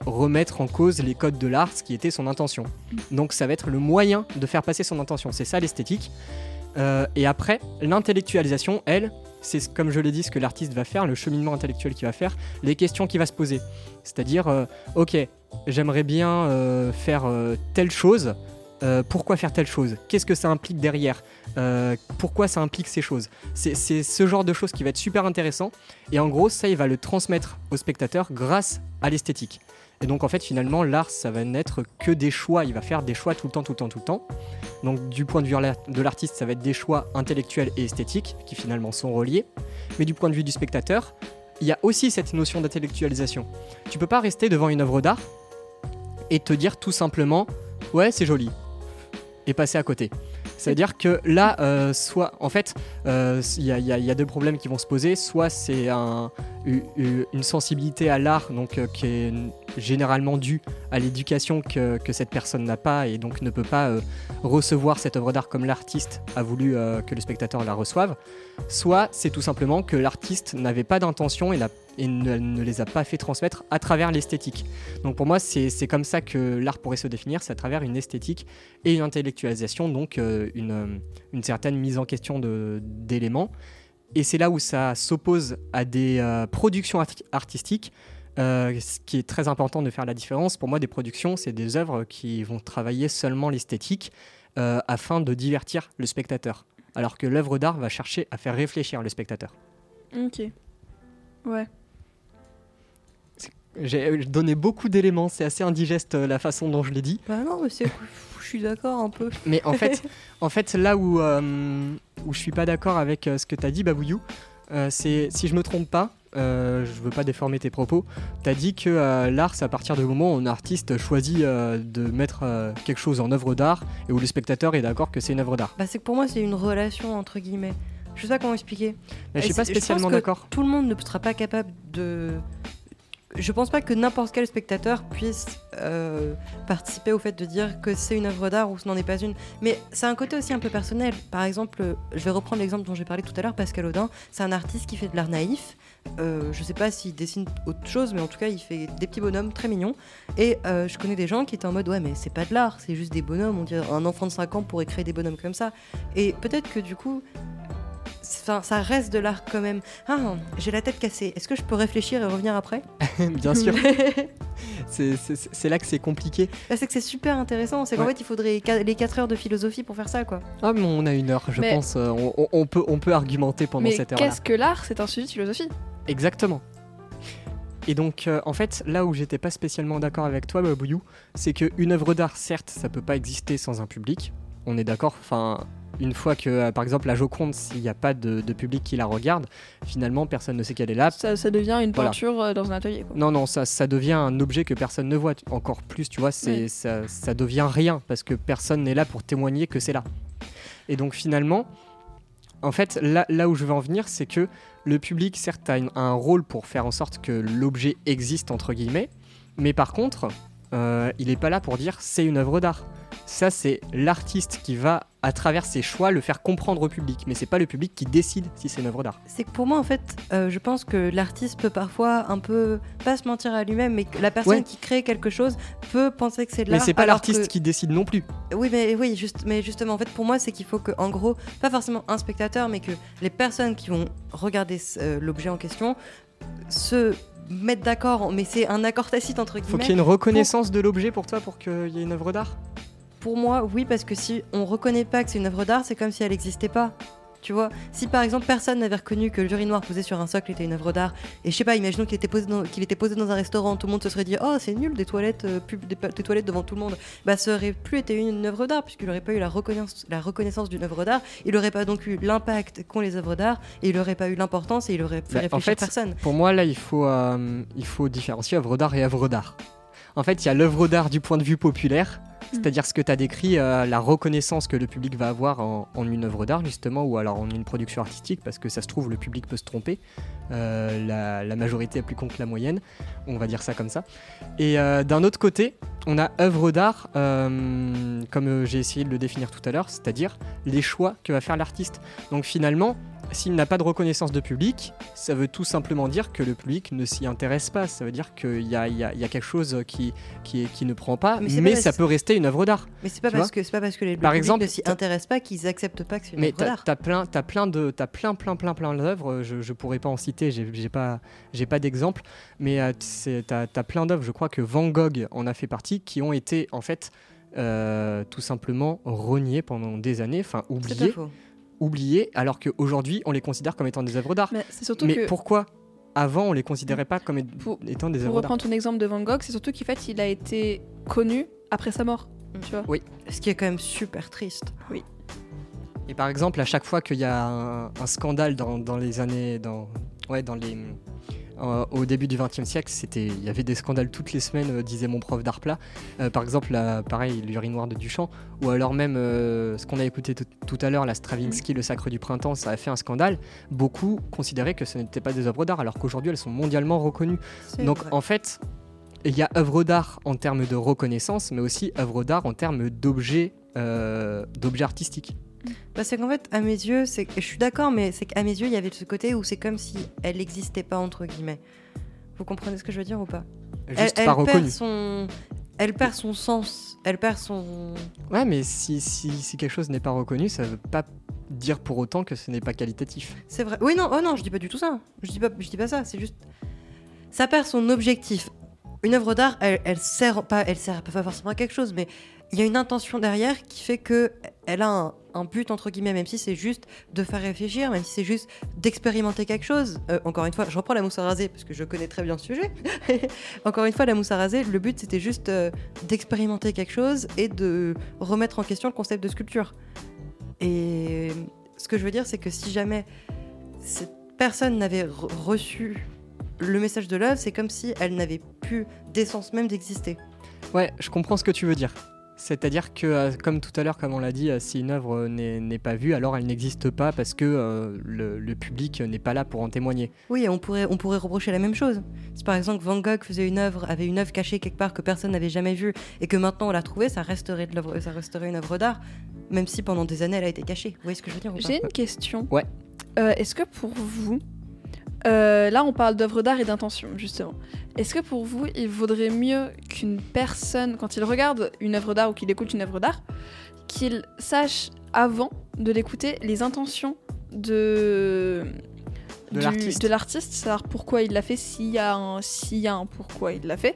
remettre en cause les codes de l'art, ce qui était son intention. Donc ça va être le moyen de faire passer son intention. C'est ça l'esthétique. Et après, l'intellectualisation, elle, c'est ce- comme je l'ai dit, ce que l'artiste va faire, le cheminement intellectuel qu'il va faire, les questions qu'il va se poser. C'est-à-dire, ok, j'aimerais bien euh, faire euh, telle chose. euh, pourquoi faire telle chose? Qu'est-ce que ça implique derrière? Pourquoi ça implique ces choses? C'est c'est ce genre de choses qui va être super intéressant. Et en gros, ça, il va le transmettre au spectateur grâce à l'esthétique. Et donc, en fait, finalement, l'art, ça va n'être que des choix. Il va faire des choix tout le temps, tout le temps, tout le temps. Donc, du point de vue de l'artiste, ça va être des choix intellectuels et esthétiques qui finalement sont reliés. Mais du point de vue du spectateur, il y a aussi cette notion d'intellectualisation. Tu peux pas rester devant une œuvre d'art et te dire tout simplement ouais c'est joli et passer à côté. Ça veut dire que là, euh, soit, en fait, euh, il y, a- il y a- deux problèmes qui vont se poser. Soit c'est une sensibilité à l'art, donc euh, qui est généralement due à l'éducation que, que cette personne n'a pas et donc ne peut pas euh, recevoir cette œuvre d'art comme l'artiste a voulu euh, que le spectateur la reçoive. Soit c'est tout simplement que l'artiste n'avait pas d'intention et, ne, les a pas fait transmettre à travers l'esthétique. Donc pour moi, c'est comme ça que l'art pourrait se définir, c'est à travers une esthétique et une intellectualisation, donc euh, une, une certaine mise en question d'éléments. Et c'est là où ça s'oppose à des productions arti- artistiques, euh, ce qui est très important de faire la différence. Pour moi, des productions, c'est des œuvres qui vont travailler seulement l'esthétique euh, afin de divertir le spectateur. Alors que l'œuvre d'art va chercher à faire réfléchir le spectateur. Ok. Ouais. J'ai euh, donné beaucoup d'éléments, c'est assez indigeste euh, la façon dont je l'ai dit. Bah non, mais c'est. Je suis d'accord un peu. Mais en fait, en fait là où, où je suis pas d'accord avec ce que tu as dit, Babouyou, c'est si je me trompe pas, euh, je veux pas déformer tes propos, tu as dit que euh, l'art, c'est à partir du moment où un artiste choisit euh, de mettre quelque chose en œuvre d'art et où le spectateur est d'accord que c'est une œuvre d'art. Bah, c'est que pour moi, c'est une relation entre guillemets. Je sais pas comment expliquer. Mais je suis pas spécialement d'accord. Tout le monde ne sera pas capable de. Je pense pas que n'importe quel spectateur puisse euh, participer au fait de dire que c'est une œuvre d'art ou ce n'en est pas une. Mais c'est un côté aussi un peu personnel. Par exemple, je vais reprendre l'exemple dont j'ai parlé tout à l'heure, Pascal Audin. C'est un artiste qui fait de l'art naïf. Euh, je sais pas s'il dessine autre chose, mais en tout cas, il fait des petits bonhommes très mignons. Et euh, je connais des gens qui étaient en mode Ouais, mais c'est pas de l'art, c'est juste des bonhommes. On dirait un enfant de 5 ans pourrait créer des bonhommes comme ça. Et peut-être que du coup, ça, ça reste de l'art quand même. Ah, j'ai la tête cassée. Est-ce que je peux réfléchir et revenir après Bien sûr, c'est- là que c'est compliqué. Bah, C'est que c'est super intéressant. C'est qu'en Ouais. fait, il faudrait les 4 heures de philosophie pour faire ça, quoi. Ah, mais on a une heure, je Mais- pense. euh, on, on- on peut, on peut argumenter pendant Mais cette heure-là. qu'est-ce que l'art? C'est un sujet de philosophie. Exactement. Et donc, euh, en fait, là où j'étais pas spécialement d'accord avec toi, Babouyou, c'est qu'une œuvre d'art, certes, ça peut pas exister sans un public. On est d'accord. Enfin, une fois que, euh, par exemple, la Joconde, s'il n'y a pas de, de public qui la regarde, finalement, personne ne sait qu'elle est là. Ça, ça devient une peinture euh, dans un atelier. Quoi. Non, non, ça, ça devient un objet que personne ne voit. Encore plus, tu vois, c'est, ça, ça devient rien parce que personne n'est là pour témoigner que c'est là. Et donc finalement, en fait, là, là où je veux en venir, c'est que le public, certes, a une- un rôle pour faire en sorte que l'objet existe, entre guillemets, mais par contre, euh, il n'est pas là pour dire c'est une œuvre d'art. Ça, c'est l'artiste qui va, à travers ses choix, le faire comprendre au public. Mais c'est pas le public qui décide si c'est une œuvre d'art. C'est que pour moi, en fait, euh, je pense que l'artiste peut parfois un peu, pas se mentir à lui-même, mais que la personne Ouais. qui crée quelque chose peut penser que c'est de Mais l'art. c'est pas l'artiste que- qui décide non plus. Oui, mais oui, juste, mais justement, en fait, pour moi, c'est qu'il faut que, en gros, pas forcément un spectateur, mais que les personnes qui vont regarder euh, l'objet en question se mettent d'accord. Mais c'est un accord tacite entre Faut guillemets. qu'il y ait une reconnaissance de l'objet pour toi pour qu'il y ait une œuvre d'art? Pour moi, oui, parce que si on reconnaît pas que c'est une œuvre d'art, c'est comme si elle n'existait pas. Tu vois, si par exemple personne n'avait reconnu que le urinoir posé sur un socle était une œuvre d'art, et je sais pas, imaginons qu'il était, posé dans- qu'il était posé dans un restaurant, tout le monde se serait dit Oh, c'est nul, des toilettes, euh, pub- des, toilettes devant tout le monde. Bah, ça aurait plus été une œuvre d'art, puisqu'il n'aurait pas eu la reconnaissance, la reconnaissance d'une œuvre d'art, il n'aurait pas donc eu l'impact qu'ont les œuvres d'art, et il n'aurait pas eu l'importance, et il aurait fait Bah, en réfléchir fait, personne. Pour moi, là, il faut, euh, il faut différencier œuvre d'art et œuvre d'art. En fait, il y a l'œuvre d'art du point de vue populaire, c'est-à-dire ce que tu as décrit, euh, la reconnaissance que le public va avoir en, une œuvre d'art, justement, ou alors en une production artistique, parce que ça se trouve, le public peut se tromper. Euh, la, majorité est plus con que la moyenne, on va dire ça comme ça. Et euh, d'un autre côté, on a œuvre d'art, comme j'ai essayé de le définir tout à l'heure, c'est-à-dire les choix que va faire l'artiste. Donc finalement, s'il n'a pas de reconnaissance de public, ça veut tout simplement dire que le public ne s'y intéresse pas. Ça veut dire qu'il y a, y y quelque chose qui, qui, qui ne prend pas, Mais mais, pas ça peut rester une œuvre d'art. Mais c'est pas tu parce que c'est pas parce que les le Par exemple, ne s'y intéressent pas qu'ils acceptent pas que c'est une Mais œuvre d'art. as plein, t'as plein de, plein, plein, plein, plein d'œuvres. Je, je pourrais pas en citer. J'ai pas, j'ai pas d'exemple. Mais euh, t'as as plein d'œuvres. Je crois que Van Gogh en a fait partie, qui ont été en fait euh, tout simplement reniées pendant des années, enfin oubliées, alors qu'aujourd'hui on les considère comme étant des œuvres d'art. Mais c'est surtout Mais que. pourquoi avant on les considérait pas comme é- Pour- étant des Pour œuvres d'art reprendre ton exemple de Van Gogh, c'est surtout qu'en fait, il a été connu après sa mort. Mm. Tu vois Ce qui est quand même super triste. Et par exemple, à chaque fois qu'il y a un, un scandale dans, dans les années, dans, Ouais, dans les. Euh, au début du XXe siècle, c'était, il y avait des scandales toutes les semaines, euh, disait mon prof d'art plat. Euh, par exemple, la- pareil, l'urinoir de Duchamp, ou alors même ce qu'on a écouté tout, à l'heure, la Stravinsky, le Sacre du printemps, ça a fait un scandale. Beaucoup considéraient que ce n'était pas des œuvres d'art, alors qu'aujourd'hui elles sont mondialement reconnues. Donc vrai. en fait, il y a œuvre d'art en termes de reconnaissance, mais aussi œuvre d'art en termes d'objets, d'objets artistiques. Bah, c'est qu'en fait, à mes yeux, c'est je suis d'accord, mais c'est qu'à mes yeux, il y avait ce côté où c'est comme si elle n'existait pas, entre guillemets. Vous comprenez ce que je veux dire ou pas? Juste elle, pas elle reconnues. perd son... Elle perd son sens, elle perd son... Ouais, mais si, si, si quelque chose n'est pas reconnu, ça veut pas dire pour autant que ce n'est pas qualitatif. C'est vrai. Oui, non, oh non, je dis pas du tout ça. Je dis pas, je dis pas ça. C'est juste, ça perd son objectif. Une œuvre d'art, elle, elle sert pas, elle sert pas forcément à quelque chose, mais il y a une intention derrière qui fait que elle a un, but entre guillemets, même si c'est juste de faire réfléchir, même si c'est juste d'expérimenter quelque chose. Euh, encore une fois, je reprends la mousse à raser parce que je connais très bien le sujet. encore une fois, la mousse à raser, le but c'était juste euh, d'expérimenter quelque chose et de remettre en question le concept de sculpture. Et ce que je veux dire, c'est que si jamais cette personne n'avait re- reçu le message de l'œuvre, c'est comme si elle n'avait plus d'essence même d'exister. Ouais, je comprends ce que tu veux dire. C'est-à-dire que, euh, comme tout à l'heure, comme on l'a dit, euh, si une œuvre euh, n'est pas vue, alors elle n'existe pas parce que euh, le, le public n'est pas là pour en témoigner. Oui, on pourrait, on pourrait reprocher la même chose. Si par exemple Van Gogh faisait une œuvre, avait une œuvre cachée quelque part que personne n'avait jamais vue et que maintenant on l'a trouvée, ça resterait, de l'œuvre- ça resterait une œuvre d'art, même si pendant des années elle a été cachée. Vous voyez ce que je veux dire J'ai une question. Ouais. Euh, Est-ce que pour vous, euh, là on parle d'œuvre d'art et d'intention justement, est-ce que pour vous il vaudrait mieux qu'une personne, quand il regarde une œuvre d'art ou qu'il écoute une œuvre d'art, qu'il sache avant de l'écouter les intentions de De l'artiste. savoir pourquoi il l'a fait, s'il y a un y a un pourquoi il l'a fait,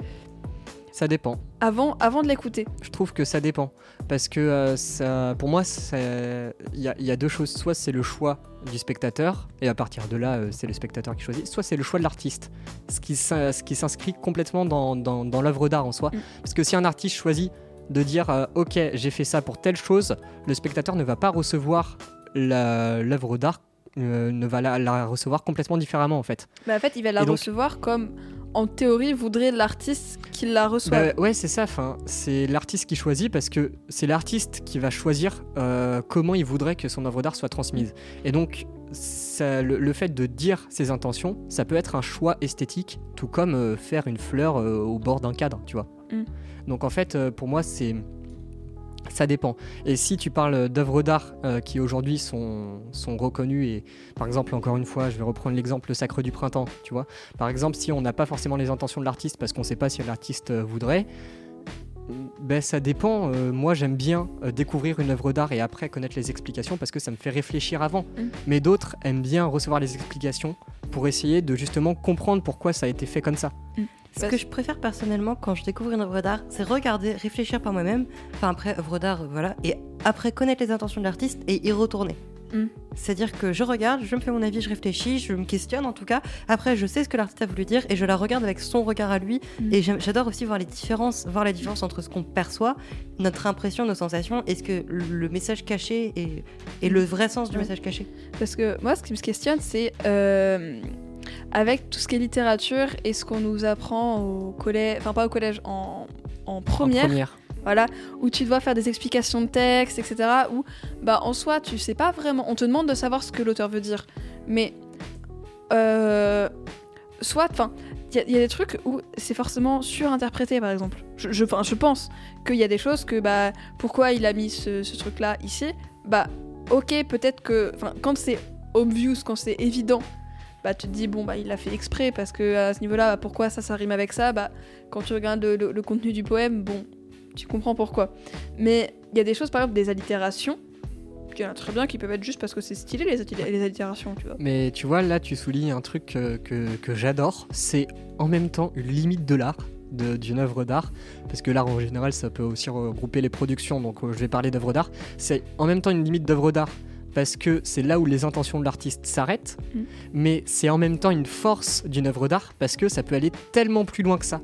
Ça dépend. avant avant de l'écouter. Je trouve que ça dépend. Parce que euh, ça, pour moi, il y, a- il y a deux choses. Soit c'est le choix du spectateur, et à partir de là, euh, c'est le spectateur qui choisit. Soit c'est le choix de l'artiste, ce qui, s'inscrit complètement dans, dans- dans l'œuvre d'art en soi. Mm. Parce que si un artiste choisit de dire euh, Ok, j'ai fait ça pour telle chose, le spectateur ne va pas recevoir l'œuvre d'art, ne va la, la recevoir complètement différemment en fait. Bah, en fait, il va la donc- recevoir comme en théorie voudrait l'artiste qui la reçoive. Bah, ouais, c'est ça. Fin, c'est l'artiste qui choisit parce que c'est l'artiste qui va choisir euh, comment il voudrait que son œuvre d'art soit transmise. Et donc, ça- le, le fait de dire ses intentions, ça peut être un choix esthétique, tout comme euh, faire une fleur euh, au bord d'un cadre, tu vois. Mm. Donc en fait, pour moi, c'est ça dépend. Et si tu parles d'œuvres d'art euh, qui aujourd'hui sont, sont reconnues, et par exemple, encore une fois, je vais reprendre l'exemple Le Sacre du Printemps, tu vois. Par exemple, si on n'a pas forcément les intentions de l'artiste parce qu'on ne sait pas si l'artiste euh, voudrait, ben ça dépend. Euh, moi, j'aime bien euh, découvrir une œuvre d'art et après connaître les explications parce que ça me fait réfléchir avant. Mm. Mais d'autres aiment bien recevoir les explications pour essayer de justement comprendre pourquoi ça a été fait comme ça. Ce que je préfère personnellement quand je découvre une œuvre d'art, c'est regarder, réfléchir par moi-même, enfin après œuvre d'art, voilà, et après connaître les intentions de l'artiste et y retourner. Mm. C'est-à-dire que je regarde, je me fais mon avis, je réfléchis, je me questionne en tout cas. Après, je sais ce que l'artiste a voulu dire et je la regarde avec son regard à lui. Mm. Et j'adore aussi voir les différences, voir la différence entre ce qu'on perçoit, notre impression, nos sensations, et ce que le message caché et, et le vrai sens du Ouais. message caché. Parce que moi, ce qui me questionne, c'est euh, avec tout ce qui est littérature et ce qu'on nous apprend au collège, enfin pas au collège, en, en En première, voilà, où tu dois faire des explications de texte, etc. Où, bah, en soi, tu sais pas vraiment. On te demande de savoir ce que l'auteur veut dire, mais euh, soit, enfin, il y, a- il y a des trucs où c'est forcément surinterprété, par exemple. Je, je, je pense qu'il y a des choses que, bah, pourquoi il a mis ce, ce truc-là ici, bah, ok, peut-être que, enfin, quand c'est obvious, quand c'est évident. Bah, tu te dis, bon, bah, il l'a fait exprès parce que à ce niveau-là, bah, pourquoi ça, ça rime avec ça? Bah, quand tu regardes le- le- contenu du poème, bon, tu comprends pourquoi. Mais il y a des choses, par exemple, des allitérations, il y en a très bien qui peuvent être juste parce que c'est stylé, les, alli- les allitérations, tu vois. Mais tu vois, là, tu soulignes un truc que, que- j'adore. C'est en même temps une limite de l'art, d'une œuvre d'art. Parce que l'art, en général, ça peut aussi regrouper les productions. Donc, euh, je vais parler d'œuvre d'art. C'est en même temps une limite d'œuvre d'art. Parce que c'est là où les intentions de l'artiste s'arrêtent. Mm. Mais c'est en même temps une force d'une œuvre d'art. Parce que ça peut aller tellement plus loin que ça.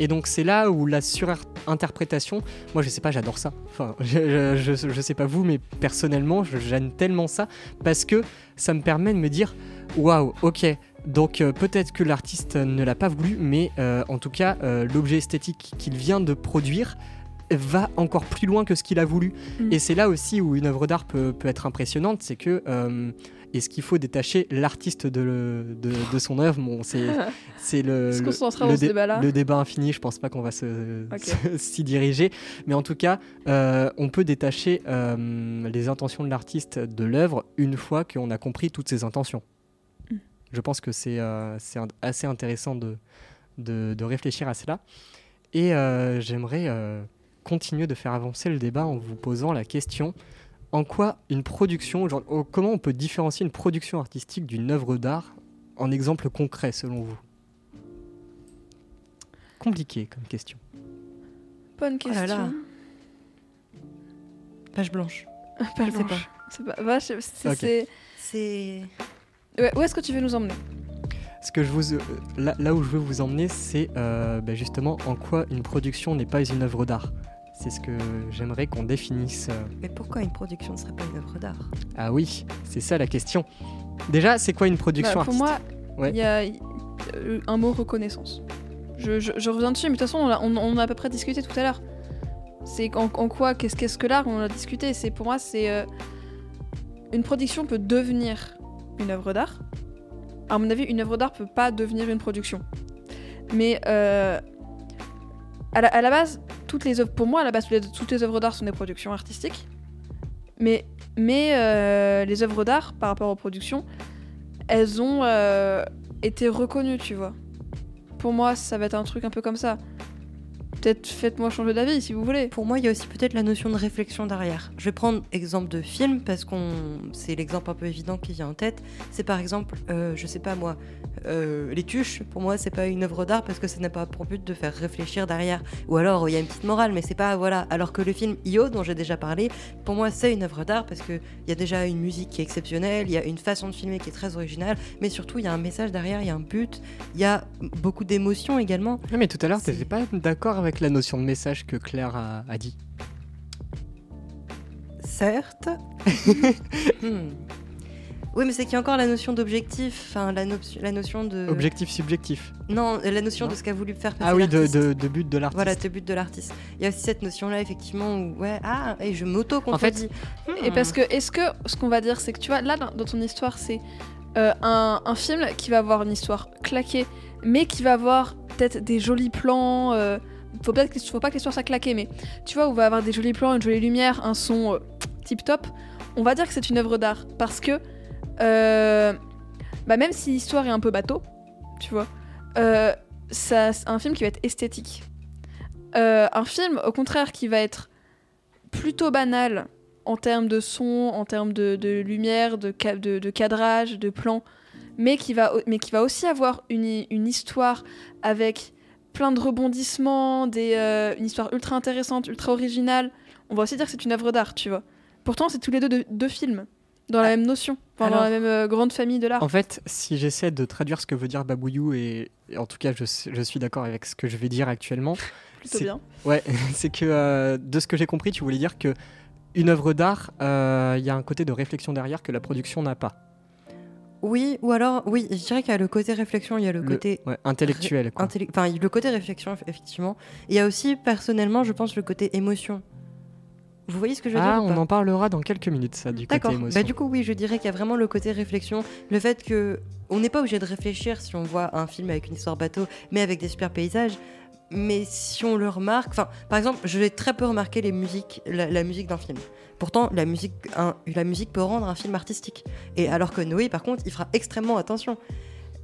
Et donc, c'est là où la surinterprétation. Moi, je sais pas, j'adore ça. Enfin, je, je, je- je sais pas vous, mais personnellement, j'aime tellement ça. Parce que ça me permet de me dire waouh, ok, Donc euh, peut-être que l'artiste ne l'a pas voulu, mais euh, en tout cas, euh, l'objet esthétique qu'il vient de produire va encore plus loin que ce qu'il a voulu. Mm. Et c'est là aussi où une œuvre d'art peut, peut être impressionnante, c'est que euh, est-ce qu'il faut détacher l'artiste de, de, de son œuvre? Bon, c'est le, qu'on le- le ce dé- débat-là? le débat infini. Je pense pas qu'on va se- s'y diriger, mais en tout cas, euh, on peut détacher euh, les intentions de l'artiste de l'œuvre une fois qu'on a compris toutes ses intentions. Mm. Je pense que c'est euh, assez intéressant de, de, réfléchir à cela. Et euh, j'aimerais continuer de faire avancer le débat en vous posant la question en quoi une production, genre, oh, comment on peut différencier une production artistique d'une œuvre d'art en exemple concret selon vous? Compliqué comme question. Bonne Oh là question. là. Page blanche. Je sais blanche. C'est pas. va, je- c'est- c'est- C'est. Ouais, où est-ce que tu veux nous emmener? Ce que je vous, euh, là, là où je veux vous emmener, c'est euh, bah, justement en quoi une production n'est pas une œuvre d'art. C'est ce que j'aimerais qu'on définisse. Mais pourquoi une production ne serait pas une œuvre d'art? Ah oui, c'est ça la question. Déjà, c'est quoi une production Bah, Pour artistique? Moi, il Ouais. y a euh, un mot reconnaissance. Je, je- je reviens dessus, mais de toute façon, on, a à peu près discuté tout à l'heure. C'est en, en quoi, qu'est-ce que l'art On en a discuté. C'est pour moi, c'est euh, une production peut devenir une œuvre d'art. À mon avis, une œuvre d'art peut pas devenir une production. Mais euh, à, la, base, toutes les œuvres, pour moi, à la base, toutes les, toutes les œuvres d'art sont des productions artistiques. Mais, mais euh, les œuvres d'art, par rapport aux productions, elles ont euh, été reconnues, tu vois. Pour moi, ça va être un truc un peu comme ça. Peut-être faites-moi changer d'avis si vous voulez. Pour moi, il y a aussi peut-être la notion de réflexion derrière. Je vais prendre exemple de film parce qu'on, c'est l'exemple un peu évident qui vient en tête. C'est par exemple, euh, je sais pas moi, euh, les tuches. Pour moi, c'est pas une œuvre d'art parce que ça n'a pas pour but de faire réfléchir derrière. Ou alors, il y a une petite morale, mais c'est pas voilà. Alors que le film Io, dont j'ai déjà parlé, pour moi, c'est une œuvre d'art parce que il y a déjà une musique qui est exceptionnelle, il y a une façon de filmer qui est très originale, mais surtout il y a un message derrière, il y a un but, il y a beaucoup d'émotions également. Ah, mais tout à l'heure, t'étais pas d'accord avec la notion de message que Claire a, a dit. Certes. Hmm. Oui, mais c'est qu'il y a encore la notion d'objectif, enfin la, no- la notion de. Objectif subjectif. Non, la notion Non. de ce qu'a voulu faire passer Ah oui, de, de, de but de l'artiste. Voilà, le but de l'artiste. Il y a aussi cette notion-là, effectivement, où, ouais, ah, et je m'auto En fait- Et parce que, est-ce que ce qu'on va dire, c'est que tu vois, là, dans, dans ton histoire, c'est euh, un, un film qui va avoir une histoire claquée, mais qui va avoir peut-être des jolis plans. euh, faut peut-être faut pas que l'histoire soit claquée, mais tu vois, où va avoir des jolis plans, une jolie lumière, un son tip top. On va dire que c'est une œuvre d'art parce que, euh, bah, même si l'histoire est un peu bateau, tu vois, euh, c'est un film qui va être esthétique. Euh, un film, au contraire, qui va être plutôt banal en termes de son, en termes de, lumière, de, ca- de, de cadrage, de plan, mais qui va, aussi avoir une histoire avec plein de rebondissements, des, euh, une histoire ultra intéressante, ultra originale. On va aussi dire que c'est une œuvre d'art, tu vois. Pourtant, c'est tous les deux de- deux films, dans la Ah. même notion, enfin, dans la même euh, grande famille de l'art. En fait, si j'essaie de traduire ce que veut dire Babouyou, et, et en tout cas, je, suis- je suis d'accord avec ce que je vais dire actuellement, Plutôt c'est- bien. Ouais, c'est que euh, de ce que j'ai compris, tu voulais dire que une œuvre d'art, il y a un côté de réflexion derrière que la production n'a pas. Oui, ou alors, oui, je dirais qu'il y a le côté réflexion, il y a le, Le- côté ouais, intellectuel. quoi. enfin, le côté réflexion, eff- effectivement. Il y a aussi, personnellement, je pense, le côté émotion. Vous voyez ce que je veux Ah, dire on en parlera dans quelques minutes, ça, du côté D'accord. émotion. Bah, du coup, oui, je dirais qu'il y a vraiment le côté réflexion. Le fait que on n'est pas obligé de réfléchir si on voit un film avec une histoire bateau, mais avec des super paysages. Mais si on le remarque, enfin, par exemple, je vais très peu remarquer les musiques, la, la musique d'un film. Pourtant, la musique, un- la musique peut rendre un film artistique. Et alors que Noé, par contre, il fera extrêmement attention.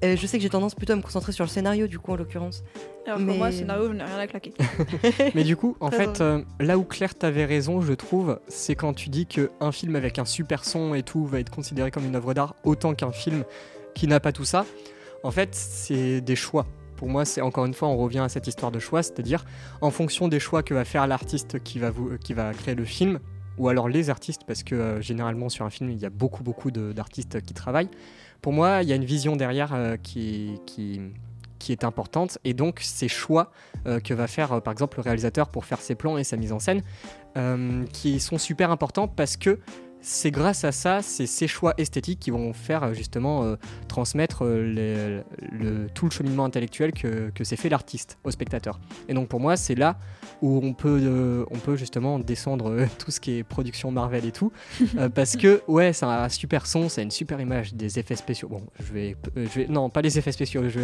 Euh, je sais que j'ai tendance plutôt à me concentrer sur le scénario, du coup, en l'occurrence. Alors pour mais- moi, scénario, je n'ai rien à claquer. Mais du coup, en fait, euh, là où Claire t'avait raison, je trouve, c'est quand tu dis qu'un film avec un super son et tout va être considéré comme une œuvre d'art autant qu'un film qui n'a pas tout ça. En fait, c'est des choix. Pour moi, c'est encore une fois, on revient à cette histoire de choix, c'est-à-dire en fonction des choix que va faire l'artiste qui va, vous, qui va créer le film, ou alors les artistes, parce que euh, généralement sur un film, il y a beaucoup, beaucoup d'artistes qui travaillent. Pour moi, il y a une vision derrière euh, qui, qui, qui est importante, et donc ces choix euh, que va faire par exemple le réalisateur pour faire ses plans et sa mise en scène, qui sont super importants parce que c'est grâce à ça, c'est ces choix esthétiques qui vont faire justement transmettre tout le cheminement intellectuel que, que s'est fait l'artiste au spectateur. Et donc pour moi, c'est là où on peut, euh, on peut justement descendre euh, tout ce qui est production Marvel et tout, euh, parce que ouais, c'est un super son, c'est une super image, des effets spéciaux. Bon, je vais, je vais non, pas les effets spéciaux. Je,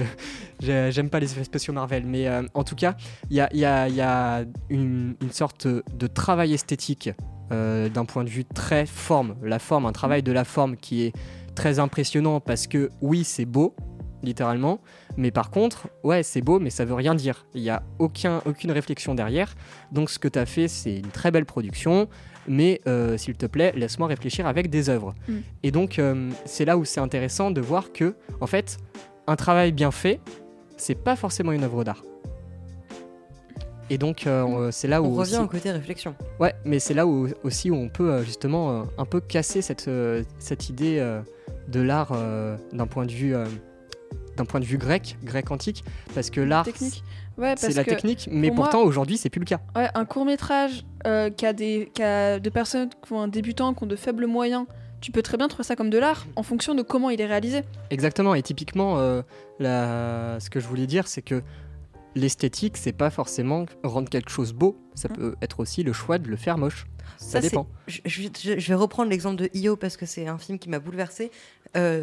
j'ai- j'aime pas les effets spéciaux Marvel, mais en tout cas, il y a, y a- y a une, une sorte de travail esthétique d'un point de vue très forme, la forme, un travail de la forme qui est très impressionnant parce que oui, c'est beau, littéralement, mais par contre, ouais, c'est beau, mais ça veut rien dire. Il n'y a aucun, aucune réflexion derrière. Donc ce que tu as fait, c'est une très belle production, mais euh, s'il te plaît, laisse-moi réfléchir avec des œuvres. Mm. Et donc, euh, c'est là où c'est intéressant de voir que, en fait, un travail bien fait, c'est pas forcément une œuvre d'art. Et donc, euh, c'est là où. On revient aussi- au côté réflexion. Ouais, mais c'est là où, aussi où on peut justement euh, un peu casser cette, euh, cette idée de l'art d'un point de vue d'un point de vue grec, grec antique, parce que l'art Technique. Ouais, c'est la que technique, mais pour moi- pourtant aujourd'hui c'est plus le cas. ouais, un court métrage qui a des qui a de personnes qui ont un débutant, qui ont de faibles moyens, tu peux très bien trouver ça comme de l'art en fonction de comment il est réalisé. Exactement, et typiquement, euh, la- ce que je voulais dire, c'est que l'esthétique, c'est pas forcément rendre quelque chose beau, ça Hein. peut être aussi le choix de le faire moche. Ça, dépend. Je, je vais- je- je vais reprendre l'exemple de Io parce que c'est un film qui m'a bouleversé.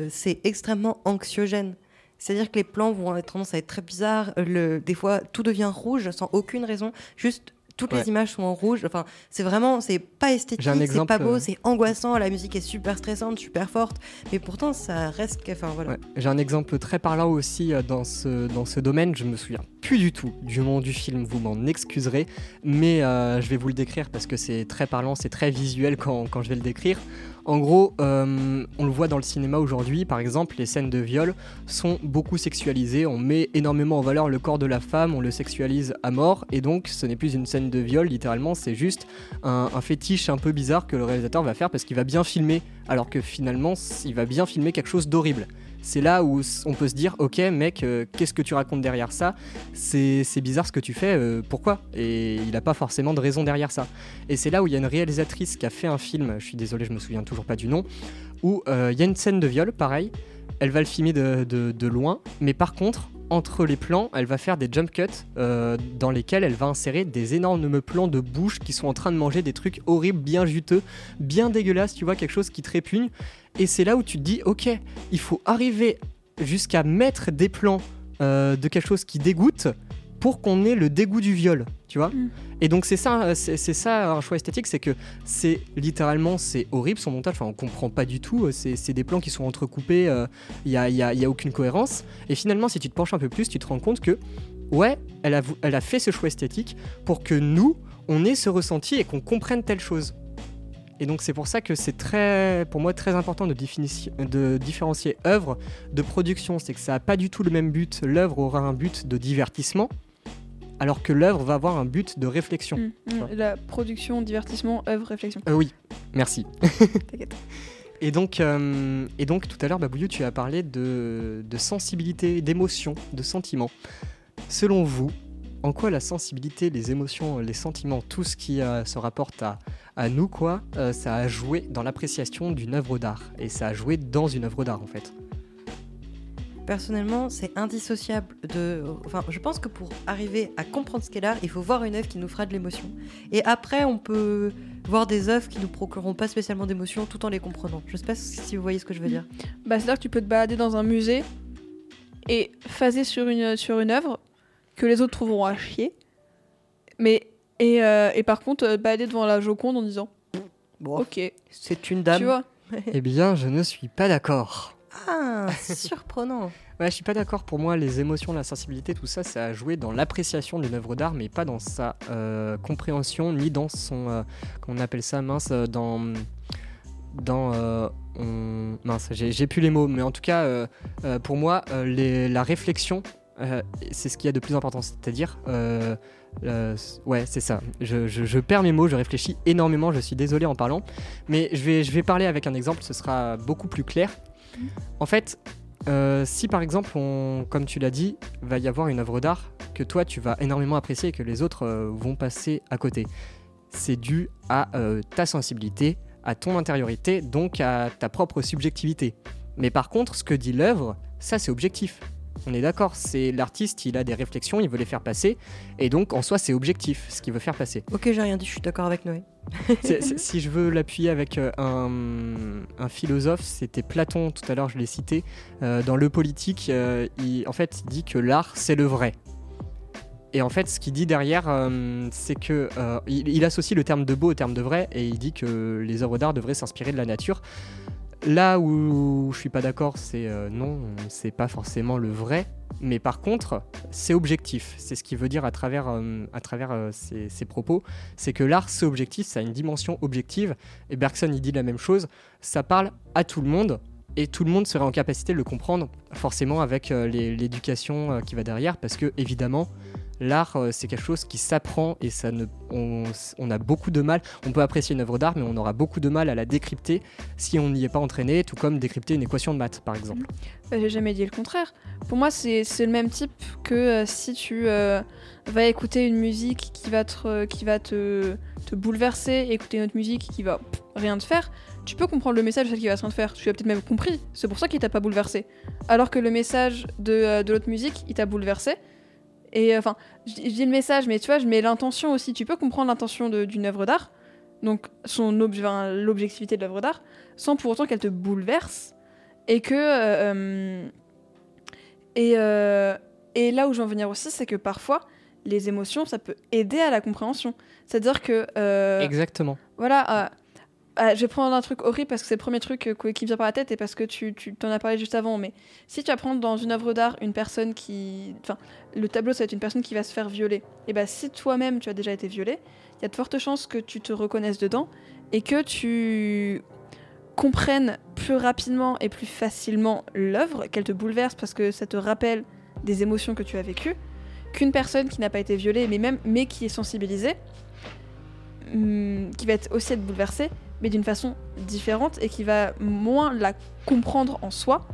c'est extrêmement anxiogène. C'est-à-dire que les plans vont avoir tendance à être très bizarres. euh, Le, des fois, tout devient rouge sans aucune raison. Juste, toutes Ouais. les images sont en rouge. Enfin, c'est vraiment, c'est pas esthétique, c'est pas beau, euh, c'est angoissant. La musique est super stressante, super forte. Mais pourtant, ça reste. Enfin, voilà. Ouais. J'ai un exemple très parlant aussi euh, dans ce, dans ce domaine. Je me souviens plus du tout du nom du film, vous m'en excuserez, mais euh, je vais vous le décrire parce que c'est très parlant, c'est très visuel quand, quand je vais le décrire. En gros, euh, on le voit dans le cinéma aujourd'hui, par exemple, les scènes de viol sont beaucoup sexualisées. On met énormément en valeur le corps de la femme, on le sexualise à mort, et donc ce n'est plus une scène de viol, littéralement, c'est juste un, un fétiche un peu bizarre que le réalisateur va faire parce qu'il va bien filmer, alors que finalement, il va bien filmer quelque chose d'horrible c'est là où on peut se dire ok mec euh, qu'est-ce que tu racontes derrière ça? C'est bizarre ce que tu fais euh, pourquoi? Et il n'a pas forcément de raison derrière ça. Et c'est là où il y a une réalisatrice qui a fait un film je suis désolé je me souviens toujours pas du nom où euh, il y a une scène de viol pareil. Elle va le filmer de loin mais par contre entre les plans, elle va faire des jump cuts euh, dans lesquels elle va insérer des énormes plans de bouche qui sont en train de manger des trucs horribles, bien juteux, bien dégueulasses, tu vois, quelque chose qui te répugne. Et c'est là où tu te dis, ok, il faut arriver jusqu'à mettre des plans euh, de quelque chose qui dégoûte pour qu'on ait le dégoût du viol, tu vois. Mm. Et donc c'est ça, euh, c'est ça un choix esthétique, c'est que c'est littéralement c'est horrible son montage. Enfin, on comprend pas du tout. euh, C'est des plans qui sont entrecoupés. Il y a, y a- y a aucune cohérence. Et finalement, si tu te penches un peu plus, tu te rends compte que ouais, elle a, elle a fait ce choix esthétique pour que nous, on ait ce ressenti et qu'on comprenne telle chose. Et donc c'est pour ça que c'est très, pour moi, très important de, de différencier œuvre de production. C'est que ça n'a pas du tout le même but. L'œuvre aura un but de divertissement, alors que l'œuvre va avoir un but de réflexion. Mm, mm. La production, divertissement, œuvre, réflexion. Euh, oui, merci. T'inquiète. Et donc, euh, et donc tout à l'heure, Babouillou, tu as parlé de, de sensibilité, d'émotion, de sentiments. Selon vous, en quoi la sensibilité, les émotions, les sentiments, tout ce qui euh, se rapporte à, à nous, quoi, euh, ça a joué dans l'appréciation d'une œuvre d'art? Et ça a joué dans une œuvre d'art, en fait. Personnellement, c'est indissociable de. Enfin, je pense que pour arriver à comprendre ce qu'est l'art, il faut voir une œuvre qui nous fera de l'émotion. Et après, on peut voir des œuvres qui nous procureront pas spécialement d'émotion tout en les comprenant. Je sais pas si vous voyez ce que je veux dire. Bah, c'est-à-dire que tu peux te balader dans un musée et phaser sur une, sur une œuvre que les autres trouveront à chier. Mais, et, euh, et par contre, euh, te balader devant la Joconde en disant Bon, Ok, c'est une dame. tu vois. eh bien, je ne suis pas d'accord. Ah, surprenant. Ouais, je suis pas d'accord. Pour moi, les émotions, la sensibilité, tout ça, ça a joué dans l'appréciation d'une œuvre d'art, mais pas dans sa euh, compréhension, ni dans son. euh, qu'on appelle ça, mince, euh, dans. Dans. euh, mince, j'ai plus les mots, mais en tout cas, pour moi, la réflexion, c'est ce qu'il y a de plus important. C'est-à-dire. ouais, c'est ça. Je, je- je perds mes mots, je réfléchis énormément, je suis désolé en parlant. Mais je vais, je vais parler avec un exemple, ce sera beaucoup plus clair. En fait, euh, si par exemple, comme tu l'as dit, va y avoir une œuvre d'art que toi tu vas énormément apprécier et que les autres euh, vont passer à côté, c'est dû à euh, ta sensibilité, à ton intériorité, donc à ta propre subjectivité. Mais par contre, ce que dit l'œuvre, ça c'est objectif. On est d'accord, c'est l'artiste, il a des réflexions, il veut les faire passer, et donc en soi c'est objectif ce qu'il veut faire passer. Ok, j'ai rien dit, je suis d'accord avec Noé. Si je veux l'appuyer avec euh, un, un philosophe, c'était Platon, tout à l'heure je l'ai cité, euh, dans Le Politique, euh, il, en fait il dit que l'art c'est le vrai. Et en fait ce qu'il dit derrière, euh, c'est que euh, il, il associe le terme de beau au terme de vrai, et il dit que les œuvres d'art devraient s'inspirer de la nature. Là où je suis pas d'accord, c'est euh, non, c'est pas forcément le vrai, mais par contre, c'est objectif. C'est ce qu'il veut dire à travers, euh, travers euh, ses, ses propos. C'est que l'art, c'est objectif, ça a une dimension objective. Et Bergson, il dit la même chose. Ça parle à tout le monde. Et tout le monde serait en capacité de le comprendre, forcément avec l'éducation qui va derrière, parce que évidemment, l'art, euh, c'est quelque chose qui s'apprend et ça ne, on, on a beaucoup de mal. On peut apprécier une œuvre d'art, mais on aura beaucoup de mal à la décrypter si on n'y est pas entraîné, tout comme décrypter une équation de maths, par exemple. Bah, J'ai jamais dit le contraire. Pour moi, c'est le même type que euh, si tu euh, vas écouter une musique qui va te, te, te bouleverser, écouter une autre musique qui va rien te faire. Tu peux comprendre le message de celle qui va te faire. Tu l'as peut-être même compris. C'est pour ça qu'il t'a pas bouleversé. Alors que le message euh, de l'autre musique, il t'a bouleversé. Et euh, enfin, je dis le message, mais tu vois, je mets l'intention aussi. Tu peux comprendre l'intention d'une œuvre d'art, donc son enfin, l'objectivité de l'œuvre d'art, sans pour autant qu'elle te bouleverse et que euh, euh, et, euh, et là où je veux en venir aussi c'est que parfois les émotions ça peut aider à la compréhension c'est à dire que euh, Exactement. voilà ah, je vais prendre un truc horrible parce que c'est le premier truc euh, qui me vient par la tête et parce que tu, t'en as parlé juste avant mais si tu apprends dans une œuvre d'art une personne qui enfin le tableau ça va être une personne qui va se faire violer et bah si toi-même tu as déjà été violé il y a de fortes chances que tu te reconnaisses dedans et que tu comprennes plus rapidement et plus facilement l'œuvre, qu'elle te bouleverse parce que ça te rappelle des émotions que tu as vécues, qu'une personne qui n'a pas été violée, mais même mais qui est sensibilisée, hum, qui va être aussi être bouleversée, mais d'une façon différente et qui va moins la comprendre en soi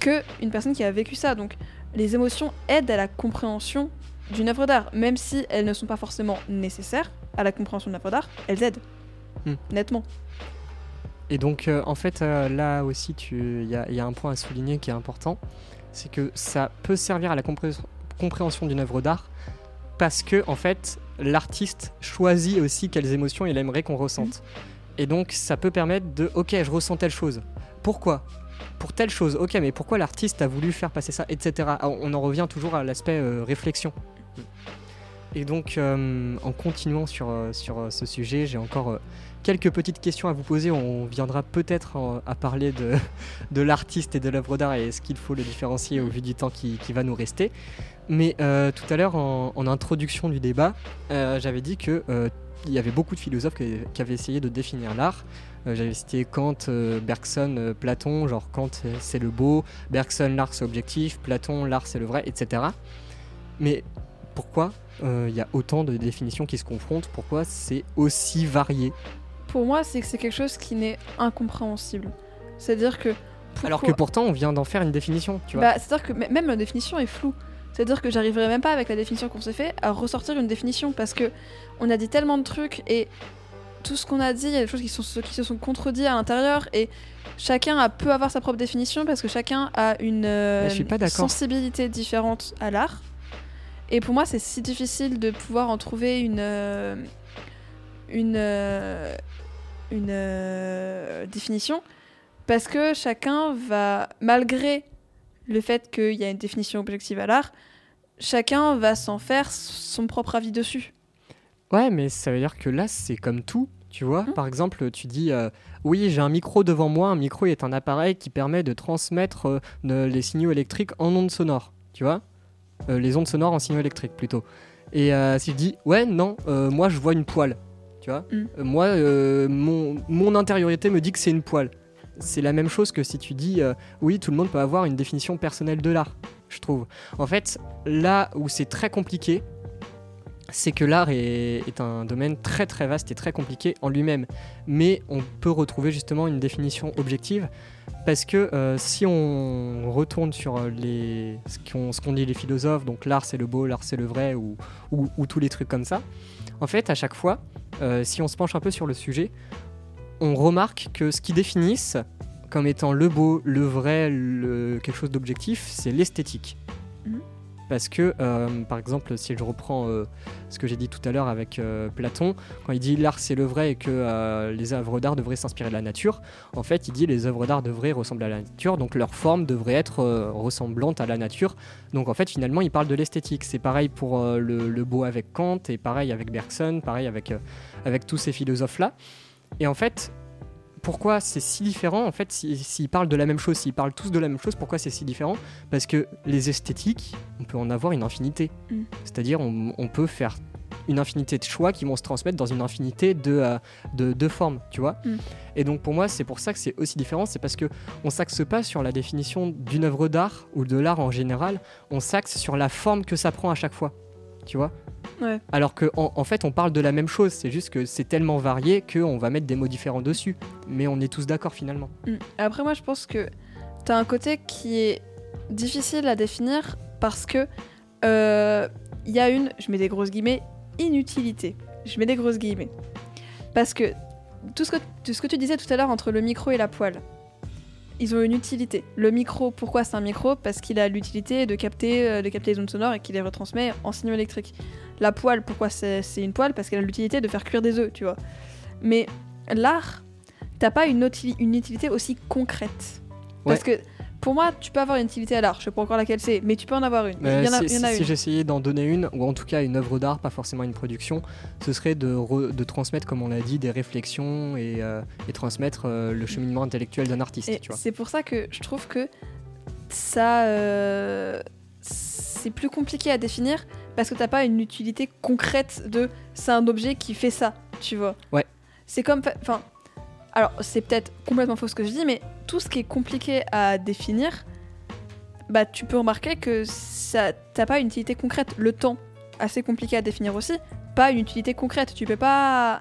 que une personne qui a vécu ça. Donc les émotions aident à la compréhension d'une œuvre d'art, même si elles ne sont pas forcément nécessaires à la compréhension d'une œuvre d'art, elles aident. Hmm. Nettement. Et donc, euh, en fait, euh, là aussi, il y, a- il y a un point à souligner qui est important, c'est que ça peut servir à la compré- compréhension d'une œuvre d'art parce que, en fait, l'artiste choisit aussi quelles émotions il aimerait qu'on ressente. Et donc, ça peut permettre de, ok, je ressens telle chose. Pourquoi? Pour telle chose, ok, mais pourquoi l'artiste a voulu faire passer ça, etc. Ah, On en revient toujours à l'aspect euh, réflexion. Et donc, euh, en continuant sur, euh, ce sujet, j'ai encore quelques petites questions à vous poser. On viendra peut-être à parler de, l'artiste et de l'œuvre d'art et est-ce qu'il faut le différencier au vu du temps qui, va nous rester. Mais tout à l'heure, en, introduction du débat, j'avais dit que il y avait beaucoup de philosophes qui, qui avaient essayé de définir l'art. Euh, j'avais cité Kant, euh, Bergson, euh, Platon, genre Kant c'est le beau, Bergson l'art c'est objectif, Platon l'art c'est le vrai, etc. Mais pourquoi il y a autant de définitions qui se confrontent? Pourquoi c'est aussi varié? Pour moi, c'est que c'est quelque chose qui n'est incompréhensible. C'est-à-dire que. Alors que pourtant on vient d'en faire une définition, tu vois. Bah, c'est-à-dire que même la définition est floue. C'est-à-dire que j'arriverai même pas avec la définition qu'on s'est fait à ressortir une définition parce que on a dit tellement de trucs et tout ce qu'on a dit, il y a des choses qui, sont, qui se sont contredits à l'intérieur et chacun a, peut avoir sa propre définition parce que chacun a une euh, pas d'accord. sensibilité différente à l'art. Et pour moi, c'est si difficile de pouvoir en trouver une euh, une euh, une euh, définition parce que chacun va malgré le fait qu'il y a une définition objective à l'art, chacun va s'en faire son propre avis dessus. Ouais, mais ça veut dire que là, c'est comme tout. Tu vois, Mhm. par exemple, tu dis euh, oui, j'ai un micro devant moi. Un micro est un appareil qui permet de transmettre euh, de- les signaux électriques en ondes sonores. Tu vois, Euh, les ondes sonores en signaux électriques plutôt. Et si je dis ouais, non, moi je vois une poêle. Tu vois. Euh, moi, mon, mon intériorité me dit que c'est une poêle. C'est la même chose que si tu dis euh, oui, tout le monde peut avoir une définition personnelle de l'art. Je trouve. En fait, là où c'est très compliqué, c'est que l'art est, un domaine très très vaste et très compliqué en lui-même. Mais on peut retrouver justement une définition objective parce que euh, si on retourne sur euh, les, ce qu'ont dit les philosophes, donc l'art c'est le beau, l'art c'est le vrai ou, ou- ou tous les trucs comme ça, en fait à chaque fois, si on se penche un peu sur le sujet, on remarque que ce qui définissent comme étant le beau, le vrai, le, quelque chose d'objectif, c'est l'esthétique. Mhm. Parce que, euh, par exemple, si je reprends euh, ce que j'ai dit tout à l'heure avec euh, Platon, quand il dit l'art c'est le vrai et que les œuvres d'art devraient s'inspirer de la nature, en fait, il dit les œuvres d'art devraient ressembler à la nature, donc leur forme devrait être ressemblante à la nature. Donc en fait, finalement, il parle de l'esthétique. C'est pareil pour le, le beau avec Kant, et pareil avec Bergson, pareil avec, avec tous ces philosophes-là. Et en fait, pourquoi c'est si différent En fait, si- s'ils parlent de la même chose, s'ils parlent tous de la même chose, pourquoi c'est si différent? Parce que les esthétiques, on peut en avoir une infinité. Mm. C'est-à-dire, on, on peut faire une infinité de choix qui vont se transmettre dans une infinité de, euh, de, de formes, tu vois? Mm. Et donc pour moi, c'est pour ça que c'est aussi différent, c'est parce que on s'axe pas sur la définition d'une œuvre d'art ou de l'art en général, on s'axe sur la forme que ça prend à chaque fois, tu vois? Ouais. Alors qu'en en, en fait, on parle de la même chose, c'est juste que c'est tellement varié qu'on va mettre des mots différents dessus, mais on est tous d'accord finalement. Mm. Après, moi, je pense que t'as un côté qui est difficile à définir parce que euh, il y a une, je mets des grosses guillemets, inutilité. Je mets des grosses guillemets. Parce que tout ce que, tout ce que tu disais tout à l'heure entre le micro et la poêle, ils ont une utilité. Le micro, pourquoi c'est un micro? Parce qu'il a l'utilité de capter, euh, de capter les ondes sonores et qu'il les retransmet en signaux électriques. La poêle, pourquoi c'est une poêle? Parce qu'elle a l'utilité de faire cuire des œufs, tu vois. Mais l'art, t'as pas une, uti- une utilité aussi concrète. Parce que pour moi, tu peux avoir une utilité à l'art, je sais pas encore laquelle c'est, mais tu peux en avoir une. Mais Il y en a, si j'essayais d'en donner une, ou en tout cas une œuvre d'art, pas forcément une production, ce serait de, re- de transmettre, comme on l'a dit, des réflexions et, euh, et transmettre euh, le cheminement intellectuel d'un artiste, c'est pour ça que je trouve que ça, euh, c'est plus compliqué à définir parce que t'as pas une utilité concrète de c'est un objet qui fait ça, tu vois. Ouais. C'est comme, enfin, alors c'est peut-être complètement faux ce que je dis, mais tout ce qui est compliqué à définir, bah tu peux remarquer que ça, t'as pas une utilité concrète. Le temps, assez compliqué à définir aussi, pas une utilité concrète. Tu peux pas,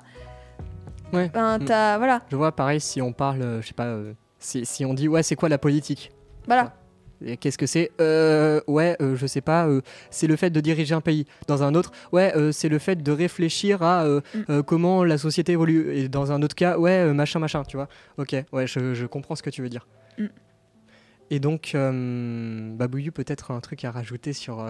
Ouais. ben, Mm. t'as, voilà, Je vois, pareil, si on parle, euh, je sais pas, euh, si, si on dit, ouais, c'est quoi la politique? Voilà. Qu'est-ce que c'est? Euh, Ouais, euh, je sais pas, euh, c'est le fait de diriger un pays. Dans un autre, ouais, c'est le fait de réfléchir à Mm. comment la société évolue. Et dans un autre cas, ouais, machin, machin, tu vois. Ok, ouais, je, je comprends ce que tu veux dire. Mm. Et donc, Babouillou, peut-être un truc à rajouter sur,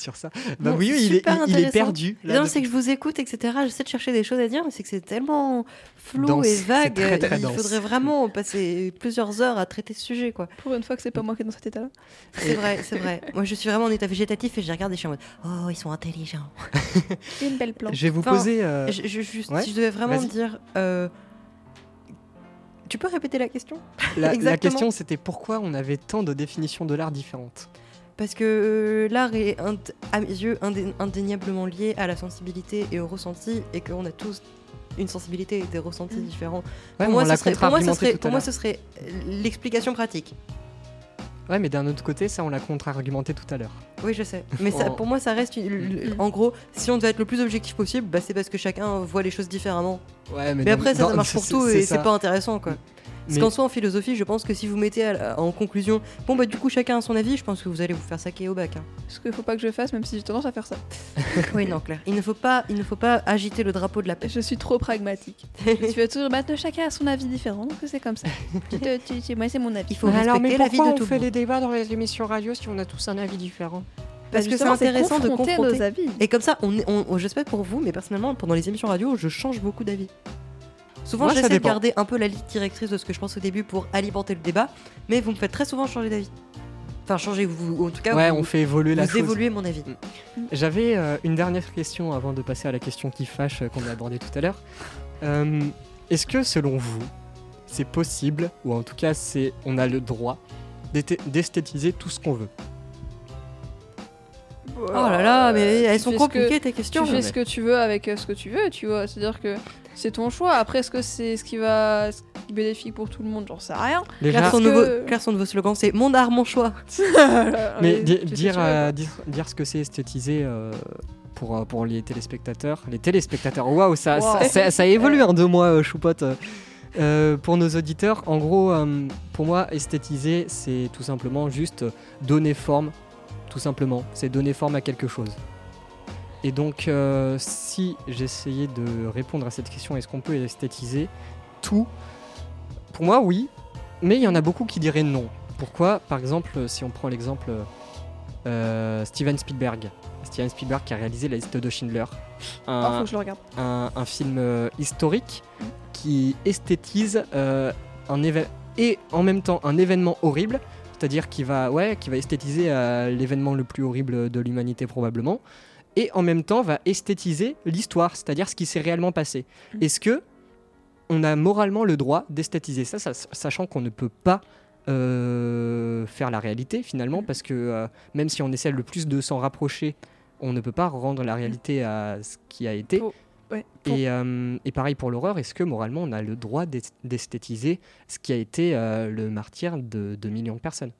sur ça. Non, Babouillou, c'est il, est, il- perdu. là, Non, de- c'est que je vous écoute, etc. J'essaie de chercher des choses à dire, mais c'est que c'est tellement flou Dense, et vague. très, très Il dense. faudrait vraiment passer plusieurs heures à traiter ce sujet, quoi. Pour une fois que c'est pas moi qui est dans cet état-là. C'est vrai, c'est vrai. Moi, je suis vraiment en état végétatif et je regarde et je suis en mode Oh, ils sont intelligents. Une belle plante. Je vais vous Enfin, poser. euh, Je- je- juste, ouais. Si je devais vraiment dire. euh, Tu peux répéter la question? La, question, c'était pourquoi on avait tant de définitions de l'art différentes? Parce que euh, l'art est, à mes yeux, indé- indéniablement lié à la sensibilité et au ressenti, et qu'on a tous une sensibilité et des ressentis Mm. différents. Ouais, pour moi, ce serait, pour moi, ce serait, tout à pour moi, l'heure. ce serait euh, l'explication pratique. Ouais, mais d'un autre côté, ça, on l'a contre-argumenté tout à l'heure. Oui, je sais. Mais ça, pour moi, ça reste. une- Mm. En gros, si on devait être le plus objectif possible, bah, c'est parce que chacun voit les choses différemment. Ouais, Mais après, ça, ça marche pour tout et c'est pas intéressant, quoi. Parce Mais- qu'en soi, en philosophie, je pense que si vous mettez à en conclusion, bon, bah, du coup, chacun a son avis, je pense que vous allez vous faire saquer au bac. hein. Ce qu'il faut pas que je fasse, même si j'ai tendance à faire ça. oui, non, clair. Il ne, faut pas, il ne faut pas agiter le drapeau de la paix. Je suis trop pragmatique. tu veux toujours mettre chacun a son avis différent, donc c'est comme ça. Tu te- tu- tu- moi, c'est mon avis. Il faut respecter l'avis de tout le monde. des débats dans les émissions radio si on a tous un avis différent? Parce que c'est intéressant de confronter nos avis. Et comme ça, on, on, on- j'espère pour vous, mais personnellement, pendant les émissions radio, je change beaucoup d'avis. Souvent, Moi, j'essaie de garder un peu la ligne directrice de ce que je pense au début pour alimenter le débat, mais vous me faites très souvent changer d'avis. Enfin, changer, vous, ou en tout cas, Ouais, vous, on fait évoluer la vous chose. évoluez mon avis. J'avais euh, une dernière question avant de passer à la question qui fâche euh, qu'on a abordée tout à l'heure. Euh, Est-ce que selon vous, c'est possible, ou en tout cas c'est, on a le droit d'esthétiser tout ce qu'on veut? Oh là là, mais elles tu sont que- compliquées tes Tu questions. fais ce que tu veux avec ce que tu veux, tu vois. C'est-à-dire que c'est ton choix. Après, est-ce que c'est ce qui va ce qui est bénéfique pour tout le monde? J'en sais rien. Déjà, Claire, son, nouveau, son slogan, c'est Mon art, mon choix. mais dire, euh, dire, dire ce que c'est esthétiser euh, pour, euh, pour les téléspectateurs. Les téléspectateurs, waouh, ça, ça, Wow. ça, ça évolue en deux mois, euh, choupote. Euh, pour nos auditeurs, en gros, euh, pour moi, esthétiser, c'est tout simplement juste donner forme, tout simplement. C'est donner forme à quelque chose. Et donc, euh, si j'essayais de répondre à cette question, est-ce qu'on peut esthétiser tout? Pour moi, oui, mais il y en a beaucoup qui diraient non. Pourquoi? Par exemple, si on prend l'exemple euh, Steven Spielberg. Steven Spielberg qui a réalisé La liste de Schindler. Oh, Un, faut que je le regarde. un- un film euh, historique qui esthétise un et en même temps un événement horrible, c'est-à-dire qui va, ouais, qui va esthétiser l'événement le plus horrible de l'humanité probablement, et en même temps va esthétiser l'histoire, c'est-à-dire ce qui s'est réellement passé. Mm. Est-ce que on a moralement le droit d'esthétiser ça, ça- sachant qu'on ne peut pas euh, faire la réalité finalement, Mm. parce que euh, même si on essaie le plus de s'en rapprocher, on ne peut pas rendre la réalité à ce qui a été. Pour- Ouais, pour- Et, euh, et pareil pour l'horreur, est-ce que moralement on a le droit d'es- d'esthétiser ce qui a été le martyr de, de millions de personnes?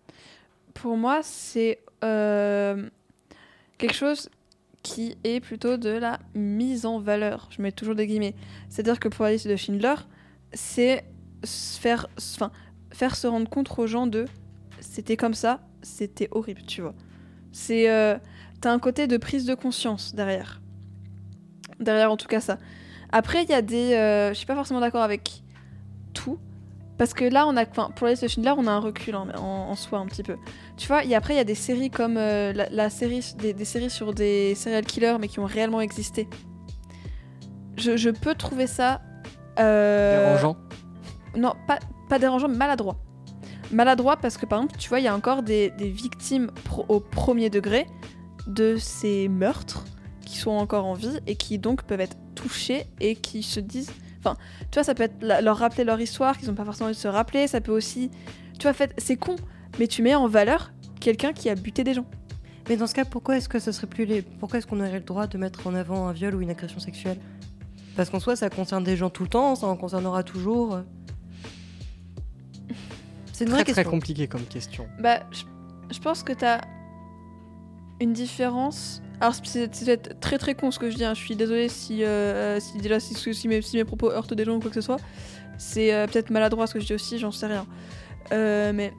Pour moi, c'est quelque chose qui est plutôt de la mise en valeur. Je mets toujours des guillemets. C'est-à-dire que pour la liste de Schindler, c'est faire, enfin, faire se rendre compte aux gens de c'était comme ça, c'était horrible, tu vois. C'est euh, t'as un côté de prise de conscience derrière. Derrière en tout cas ça. Après il y a des, euh, je suis pas forcément d'accord avec. Parce que là, on a, pour la liste de Schindler, on a un recul en, en- en soi un petit peu. Tu vois, et après, il y a des séries comme euh, la, la série, des, des séries sur des serial killers, mais qui ont réellement existé. Je, je peux trouver ça. euh, Dérangeant Non, pas, pas dérangeant, mais maladroit. Maladroit parce que, par exemple, tu vois, il y a encore des, des victimes pro- au premier degré de ces meurtres qui sont encore en vie et qui donc peuvent être touchés et qui se disent. Enfin, tu vois, ça peut être la- leur rappeler leur histoire qu'ils n'ont pas forcément envie de se rappeler. Ça peut aussi. Tu vois, en fait, c'est con, mais tu mets en valeur quelqu'un qui a buté des gens. Mais dans ce cas, pourquoi est-ce que ce serait plus les... Pourquoi est-ce qu'on aurait le droit de mettre en avant un viol ou une agression sexuelle? Parce qu'en soi, ça concerne des gens tout le temps, ça en concernera toujours. C'est une vraie Très très question. compliqué comme question. Bah, je, je pense que t'as une différence. Alors, c'est peut-être très très con ce que je dis, hein. je suis désolée si, euh, si, déjà, si, si mes, si mes propos heurtent des gens ou quoi que ce soit. C'est euh, peut-être maladroit ce que je dis aussi, j'en sais rien. Euh, mais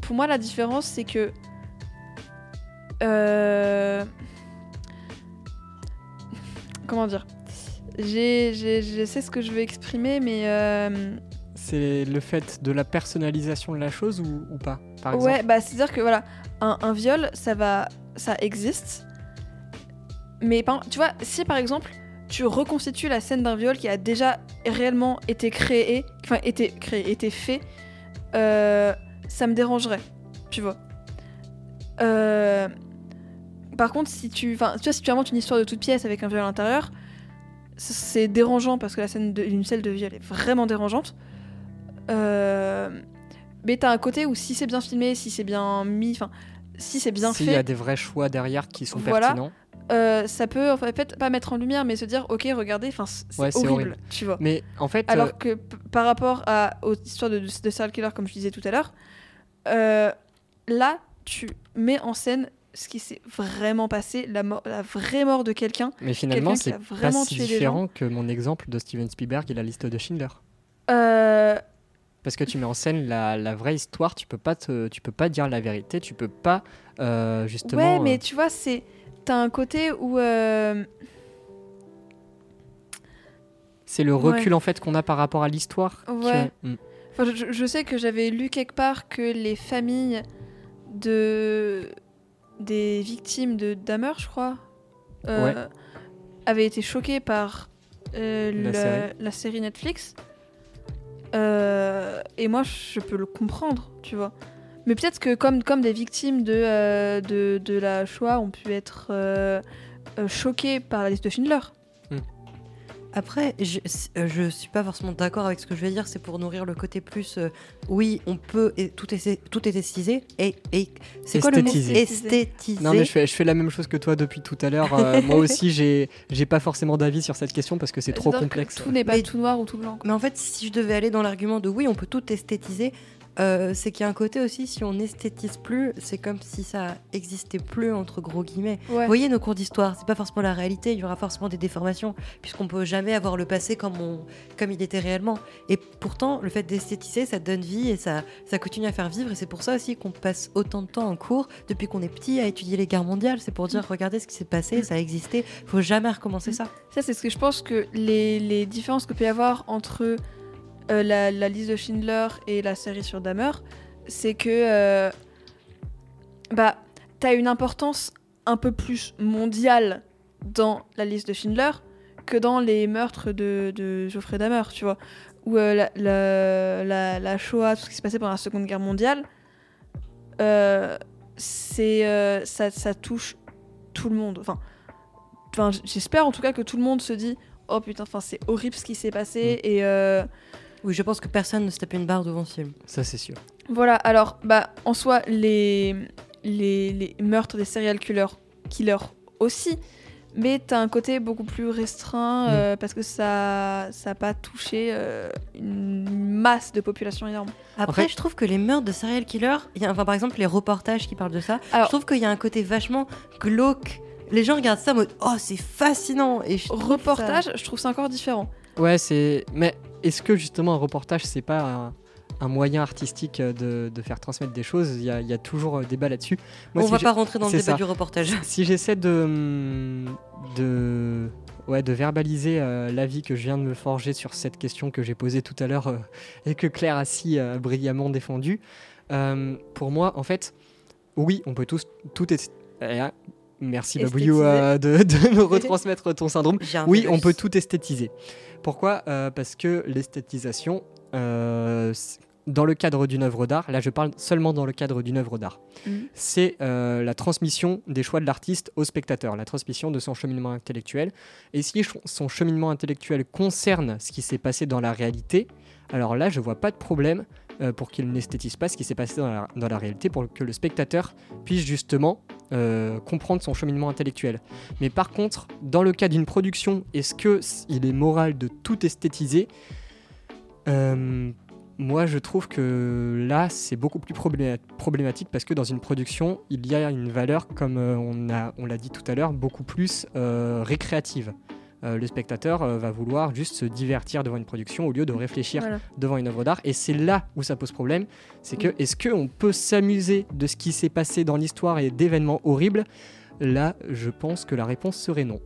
pour moi, la différence, c'est que. euh, Comment dire? J'ai- j'ai- Je sais ce que je veux exprimer, mais. euh, C'est le fait de la personnalisation de la chose ou, ou pas Par exemple? Ouais, bah c'est-à-dire que voilà, un, un viol, ça va, ça existe. Mais tu vois, si par exemple tu reconstitues la scène d'un viol qui a déjà réellement été créé, enfin été créé, été fait, euh, ça me dérangerait, tu vois. Euh, par contre, si tu, enfin, tu vois, si tu inventes une histoire de toute pièce avec un viol à l'intérieur, c'est dérangeant parce que la scène de, une scène de viol est vraiment dérangeante. Euh, mais t'as un côté où si c'est bien filmé, si c'est bien mis, enfin, si c'est bien S'il y a fait, des vrais choix derrière qui sont Voilà. pertinents. Euh, ça peut en fait pas mettre en lumière, mais se dire ok, regardez, enfin, c'est Ouais, horrible, horrible. tu vois. Mais en fait, Alors euh, que p- par rapport à, aux histoires de, de serial killer, comme je disais tout à l'heure, euh, là, tu mets en scène ce qui s'est vraiment passé, la, mort- la vraie mort de quelqu'un. mais finalement, c'est pas si différent que mon exemple de Steven Spielberg et la liste de Schindler. Euh, Parce que tu mets en scène la, la vraie histoire, tu peux pas te, tu peux pas dire la vérité, tu peux pas euh, justement. ouais, mais tu vois, c'est t'as un côté où euh, c'est le recul en fait qu'on a par rapport à l'histoire. qui- Ouais. Mm. Enfin, je, je sais que j'avais lu quelque part que les familles de des victimes de Dahmer, je crois, euh, avaient été choquées par euh, La série. la série Netflix. Euh, et moi, je peux le comprendre, tu vois. Mais peut-être que comme, comme des victimes de, euh, de, de la Shoah ont pu être euh, euh, choquées par la liste de Schindler. Après, je, euh, je suis pas forcément d'accord avec ce que je vais dire. C'est pour nourrir le côté plus. euh, oui, on peut. Et tout est tout est esthétisé. Et, et c'est quoi le mot Esthétisé. Esthétisé. Non mais je fais, je fais la même chose que toi depuis tout à l'heure. Euh, moi aussi j'ai j'ai pas forcément d'avis sur cette question parce que c'est trop complexe. Tout n'est pas Mais- tout noir ou tout blanc. quoi. Mais en fait, si je devais aller dans l'argument de oui, on peut tout esthétiser, euh, c'est qu'il y a un côté aussi, si on esthétise plus, c'est comme si ça existait plus, entre gros guillemets. Ouais. Vous voyez nos cours d'histoire, c'est pas forcément la réalité, il y aura forcément des déformations, puisqu'on peut jamais avoir le passé comme, on, comme il était réellement. Et pourtant, le fait d'esthétiser, ça donne vie et ça, ça continue à faire vivre, et c'est pour ça aussi qu'on passe autant de temps en cours, depuis qu'on est petit, à étudier les guerres mondiales. C'est pour dire, regardez ce qui s'est passé, ça a existé, faut jamais recommencer ça. Ça, c'est ce que je pense que les, les différences que peut y avoir entre euh, la, la liste de Schindler et la série sur Dahmer, c'est que euh, bah, t'as une importance un peu plus mondiale dans la liste de Schindler que dans les meurtres de, de Geoffrey Dahmer, tu vois. Où euh, la, la, la, la Shoah, tout ce qui se passait pendant la Seconde Guerre mondiale, euh, c'est ça, ça touche tout le monde. Enfin, enfin, j'espère en tout cas que tout le monde se dit oh putain, enfin c'est horrible ce qui s'est passé et euh, Oui, je pense que personne ne se tape une barre devant ce film. Ça, c'est sûr. Voilà, alors, bah, en soi, les, les, les meurtres des serial killers, killers aussi, mais t'as un côté beaucoup plus restreint euh, parce que ça n'a pas touché euh, une masse de population énorme. Après, fait- je trouve que les meurtres de serial killers, il y a, enfin, par exemple, les reportages qui parlent de ça, Alors- je trouve qu'il y a un côté vachement glauque. Les gens regardent ça en mode Oh, c'est fascinant et je trouve Reportage, ça- je trouve ça encore différent. Ouais, c'est. Mais est-ce que justement un reportage, c'est pas un, un moyen artistique euh, de, de faire transmettre des choses? Il y a, y a toujours euh, débat là-dessus. On si va pas rentrer dans le débat ça. du reportage. Si j'essaie de, de, ouais, de verbaliser euh, l'avis que je viens de me forger sur cette question que j'ai posée tout à l'heure euh, et que Claire a si euh, brillamment défendue, pour moi, en fait, oui, on peut tous tout est. Merci Babouillou euh, de, de me retransmettre ton syndrome. Oui, on peut tout esthétiser. Pourquoi Euh, Parce que l'esthétisation, euh, dans le cadre d'une œuvre d'art, là je parle seulement dans le cadre d'une œuvre d'art, Mhm. c'est la transmission des choix de l'artiste au spectateur, la transmission de son cheminement intellectuel. Et si son cheminement intellectuel concerne ce qui s'est passé dans la réalité, alors là je vois pas de problème pour qu'il n'esthétise pas ce qui s'est passé dans la, dans la réalité, pour que le spectateur puisse justement euh, comprendre son cheminement intellectuel. Mais par contre, dans le cas d'une production, est-ce que il est moral de tout esthétiser? Euh, Moi, je trouve que là, c'est beaucoup plus problé- problématique parce que dans une production, il y a une valeur, comme euh, on l'a dit tout à l'heure, beaucoup plus récréative. Euh, le spectateur euh, va vouloir juste se divertir devant une production au lieu de réfléchir Voilà. devant une œuvre d'art. Et c'est là où ça pose problème. C'est que est-ce qu'on peut s'amuser de ce qui s'est passé dans l'histoire et d'événements horribles? Là, je pense que la réponse serait non.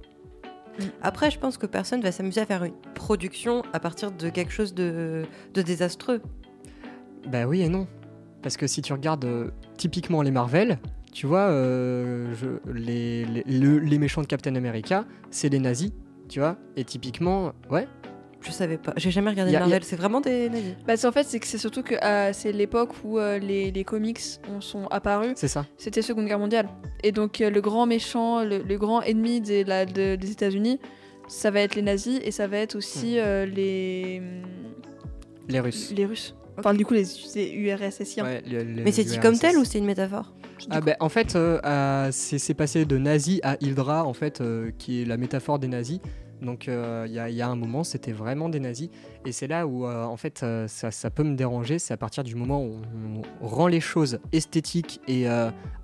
Après, je pense que personne va s'amuser à faire une production à partir de quelque chose de, de désastreux. Bah oui et non. Parce que si tu regardes euh, typiquement les Marvel, tu vois, euh, je- les, les, le- les méchants de Captain America, c'est les nazis, tu vois. Et typiquement, ouais, Je savais pas. J'ai jamais regardé Y a- Marvel. a- C'est vraiment des nazis. Bah, c'est- en fait, c'est que c'est surtout que euh, c'est l'époque où euh, les, les comics ont- sont apparus. c'est ça. C'était Seconde Guerre mondiale. Et donc euh, le grand méchant, le, le grand ennemi des, la- de- des États-Unis, ça va être les nazis et ça va être aussi euh, les Les Russes. les Russes. Enfin du coup les, les URSS. Ouais, le- le- Mais c'est dit comme tel ou c'est une métaphore? Ah bah, en fait, euh, c'est passé de nazi à Hydra, en fait, euh, qui est la métaphore des nazis. Donc euh, il y, a- il y a un moment, c'était vraiment des nazis. Et c'est là où, en fait, ça, ça peut me déranger. C'est à partir du moment où on, rend les choses esthétiques et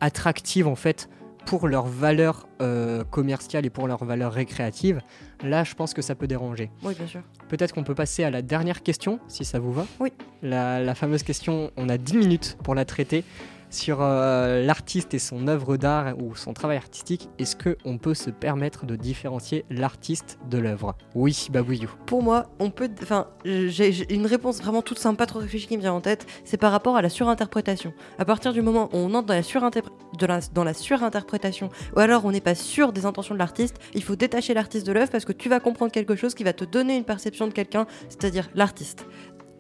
attractives, en fait, pour leur valeur euh, commerciale et pour leur valeur récréative. Là, je pense que ça peut déranger. Oui, bien sûr. Peut-être qu'on peut passer à la dernière question, si ça vous va. Oui. La, la fameuse question, on a 10 minutes pour la traiter, sur euh, l'artiste et son œuvre d'art ou son travail artistique. Est-ce qu'on peut se permettre de différencier l'artiste de l'œuvre? Oui, Babouillou. Pour moi, on peut. Enfin, j'ai une réponse vraiment toute simple, pas trop réfléchie qui me vient en tête. C'est par rapport à la surinterprétation. À partir du moment où on entre la, dans la surinterprétation, ou alors on n'est pas sûr des intentions de l'artiste, il faut détacher l'artiste de l'œuvre parce que tu vas comprendre quelque chose qui va te donner une perception de quelqu'un, c'est-à-dire l'artiste.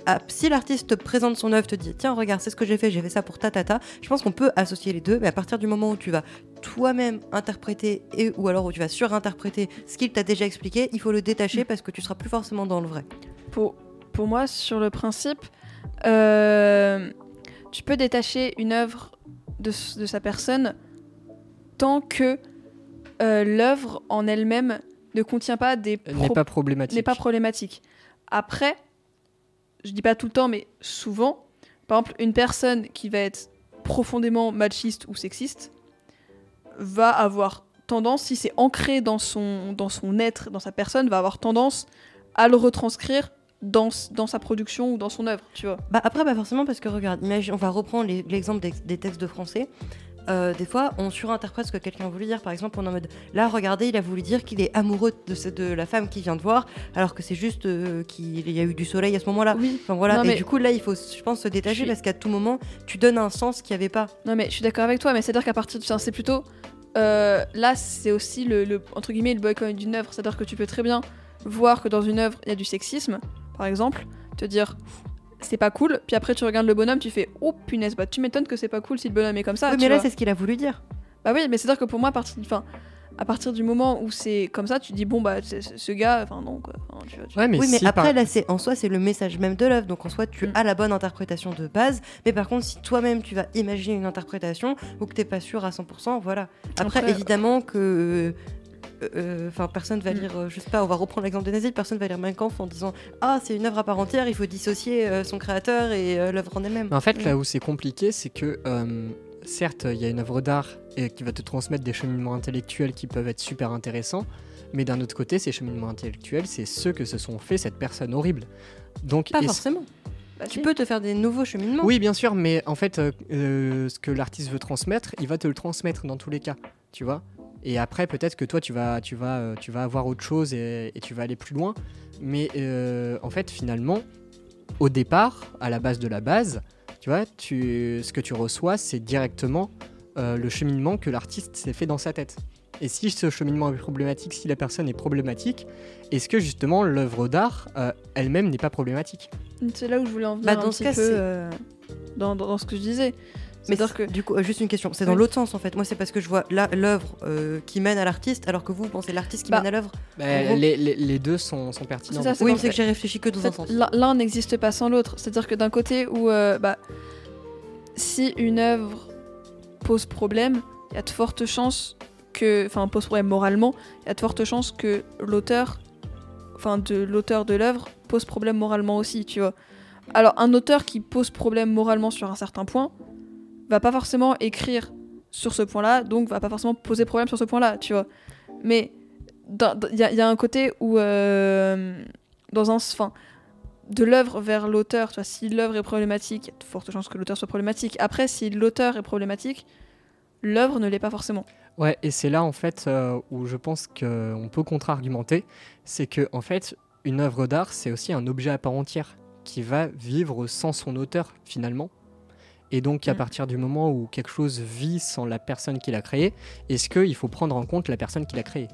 Ah, si l'artiste te présente son œuvre, te dit tiens regarde c'est ce que j'ai fait, j'ai fait ça pour ta ta ta, je pense qu'on peut associer les deux, mais à partir du moment où tu vas toi-même interpréter et ou alors où tu vas surinterpréter ce qu'il t'a déjà expliqué, il faut le détacher parce que tu seras plus forcément dans le vrai. Pour, pour moi, sur le principe, euh, tu peux détacher une œuvre de, sa personne tant que euh, l'œuvre en elle-même ne contient pas des N'est pas problématique. n'est pas problématique. Après, je dis pas tout le temps, mais souvent, par exemple, une personne qui va être profondément machiste ou sexiste va avoir tendance, si c'est ancré dans son, dans son être, dans sa personne, va avoir tendance à le retranscrire dans, dans sa production ou dans son œuvre, tu vois. Bah après, bah forcément, parce que regarde, on va reprendre l'exemple des textes de français. Euh, des fois, on surinterprète ce que quelqu'un voulu dire. Par exemple, on est en mode là, regardez, il a voulu dire qu'il est amoureux de, ce- de la femme qu'il vient de voir, alors que c'est juste euh, qu'il y a eu du soleil à ce moment-là. Oui. Enfin, voilà. Non, Et mais- du coup, là, il faut, je pense, se détacher suis- parce qu'à tout moment, tu donnes un sens qu'il n'y avait pas. Non mais je suis d'accord avec toi, mais c'est-à-dire qu'à partir de... enfin, c'est plutôt... euh, là, c'est aussi le, le- entre guillemets, le boycott d'une œuvre. C'est-à-dire que tu peux très bien voir que dans une œuvre, il y a du sexisme, par exemple, te dire c'est pas cool, puis après tu regardes le bonhomme, tu fais oh punaise, bah tu m'étonnes que c'est pas cool si le bonhomme est comme ça. Oui, mais là, c'est ce qu'il a voulu dire. Bah oui, mais c'est-à-dire que pour moi, à partir, du- enfin, à partir du moment où c'est comme ça, tu dis bon bah c'est- c'est- ce gars, enfin non quoi. Enfin, tu vois, tu- Ouais, mais oui, mais si, après, par- là, c'est en soi, c'est le message même de l'œuvre. Donc, en soi, tu Mm. as la bonne interprétation de base. Mais par contre, si toi-même, tu vas imaginer une interprétation ou que t'es pas sûr à 100%, voilà. Après, Après, évidemment que. Euh, Enfin, personne va Mm. lire, euh, je sais pas, on va reprendre l'exemple de Nazi, personne va lire Mein Kampf en disant Ah, c'est une œuvre à part entière, il faut dissocier euh, son créateur et euh, l'œuvre en elle-même. En fait, là où c'est compliqué, c'est que euh, certes, il y a une œuvre d'art et qui va te transmettre des cheminements intellectuels qui peuvent être super intéressants, mais d'un autre côté, ces cheminements intellectuels, c'est ceux que se sont fait cette personne horrible. Donc, Pas forcément. bah, Tu si. peux te faire des nouveaux cheminements. Oui, bien sûr, mais en fait, euh, euh, ce que l'artiste veut transmettre, il va te le transmettre dans tous les cas, tu vois. Et après, peut-être que toi, tu vas, tu vas, euh, tu vas avoir autre chose et, et tu vas aller plus loin. Mais euh, en fait, finalement, au départ, à la base de la base, tu vois, tu, ce que tu reçois, c'est directement euh, le cheminement que l'artiste s'est fait dans sa tête. Et si ce cheminement est problématique, si la personne est problématique, est-ce que justement l'œuvre d'art euh, elle-même n'est pas problématique? C'est là où je voulais en venir Bah, un dans petit ce cas, peu euh, dans, dans ce que je disais. Mais que du coup, euh, juste une question, c'est dans Oui. l'autre sens en fait. Moi, c'est parce que je vois là l'œuvre euh, qui mène à l'artiste, alors que vous, vous pensez l'artiste qui Bah, mène à l'œuvre. Bah, les, les- les deux sont, sont pertinents. C'est ça, c'est Oui, c'est que j'ai réfléchi que dans En un sens. l'un l'un n'existe pas sans l'autre. C'est-à-dire que d'un côté où, euh, bah, si une œuvre pose problème, il y a de fortes chances que, enfin, pose problème moralement, il y a de fortes chances que l'auteur, enfin, de l'auteur de l'œuvre pose problème moralement aussi, tu vois. Alors, un auteur qui pose problème moralement sur un certain point va pas forcément écrire sur ce point-là, donc va pas forcément poser problème sur ce point-là, tu vois. Mais il y, a- un côté où, euh, dans un, enfin, de l'œuvre vers l'auteur, tu vois, si l'œuvre est problématique, il y a de fortes chances que l'auteur soit problématique. Après, si l'auteur est problématique, l'œuvre ne l'est pas forcément. Ouais, et c'est là en fait euh, où je pense qu'on peut contre-argumenter, c'est que en fait une œuvre d'art c'est aussi un objet à part entière qui va vivre sans son auteur finalement. Et donc à Mm. partir du moment où quelque chose vit sans la personne qui l'a créé, est-ce qu'il faut prendre en compte la personne qui l'a créé?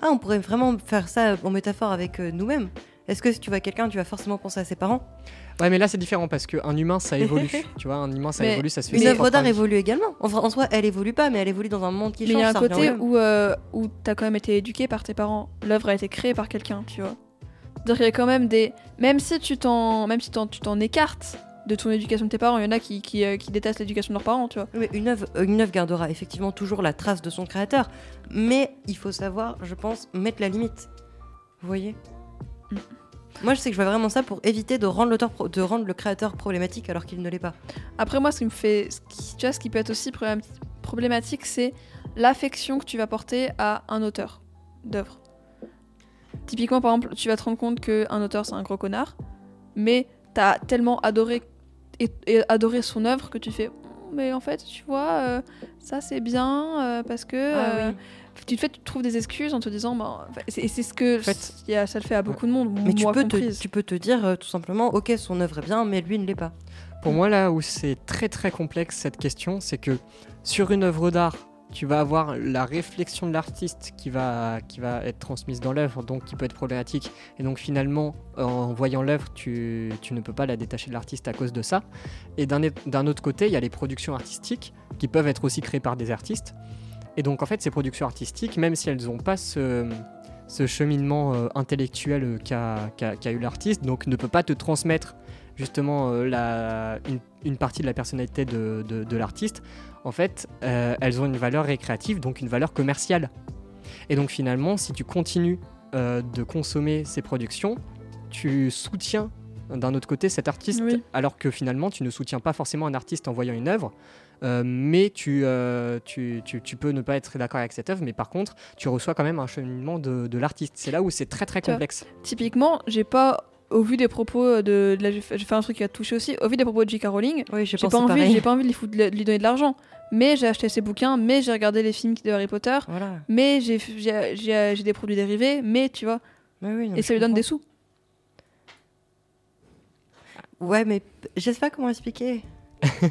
Ah, on pourrait vraiment faire ça en métaphore avec euh, nous-mêmes. Est-ce que si tu vois quelqu'un, tu vas forcément penser à ses parents? Ouais, mais là c'est différent parce qu'un humain ça évolue. tu vois, un humain ça Mais évolue, ça se fait. Une œuvre d'art évolue également. En, soi, elle évolue pas, mais elle évolue dans un monde qui Mais il change. y a un côté même. où, euh, où t'as quand même été éduqué par tes parents. L'œuvre a été créée par quelqu'un, tu vois. C'est-à-dire qu'il y a quand même des. Même si tu t'en, même si t'en- tu t'en écartes de ton éducation de tes parents, il y en a qui, qui, euh, qui détestent l'éducation de leurs parents, tu vois. Mais une œuvre, euh, une œuvre gardera effectivement toujours la trace de son créateur, mais il faut savoir, je pense, mettre la limite. Vous voyez? Mm. Moi, je sais que je vois vraiment ça pour éviter de rendre, l'auteur de rendre le créateur problématique alors qu'il ne l'est pas. Après, moi, ce qui me fait. ce qui- tu vois, ce qui peut être aussi problém- problématique, c'est l'affection que tu vas porter à un auteur d'œuvre. Typiquement, par exemple, tu vas te rendre compte qu'un auteur, c'est un gros connard, mais t'as tellement adoré, et, et adoré son œuvre que tu fais. Oh, Mais en fait, tu vois, euh, ça c'est bien euh, parce que Ah euh, oui. tu te fais, tu trouves des excuses en te disant, bah, et c'est ce que En fait- il y a- ça le fait à beaucoup de monde, Mais tu moi peux, te, tu peux te dire euh, tout simplement, ok, son œuvre est bien, mais lui ne l'est pas. Pour moi, là où c'est très très complexe cette question, c'est que sur une œuvre d'art, tu vas avoir la réflexion de l'artiste qui va, qui va être transmise dans l'œuvre, donc qui peut être problématique. Et donc finalement, en voyant l'œuvre, tu, tu ne peux pas la détacher de l'artiste à cause de ça. Et d'un autre côté, il y a les productions artistiques qui peuvent être aussi créées par des artistes. Et donc en fait, ces productions artistiques, même si elles n'ont pas ce, ce cheminement euh, intellectuel euh, qu'a eu l'artiste, donc ne peut pas te transmettre justement euh, la, une, partie de la personnalité de- de l'artiste, en fait, euh, elles ont une valeur récréative, donc une valeur commerciale. Et donc finalement, si tu continues euh, de consommer ces productions, tu soutiens d'un autre côté cet artiste, Oui. alors que finalement, tu ne soutiens pas forcément un artiste en voyant une œuvre. euh, mais tu, euh, tu, tu- tu peux ne pas être d'accord avec cette œuvre, mais par contre, tu reçois quand même un cheminement de, de l'artiste. C'est là où c'est très très complexe. Typiquement, j'ai pas au vu des propos de, de je vais faire un truc qui va te toucher aussi. Au vu des propos de J.K. Rowling, Oui, j'ai j'ai pas envie, j'ai pas envie de lui, foutre- de lui donner de l'argent. Mais j'ai acheté ses bouquins, mais j'ai regardé les films de Harry Potter, Voilà. mais j'ai j'ai- j'ai j'ai des produits dérivés, mais tu vois, oui, non, et ça lui donne des sous. Ouais, mais je sais pas comment expliquer. Vous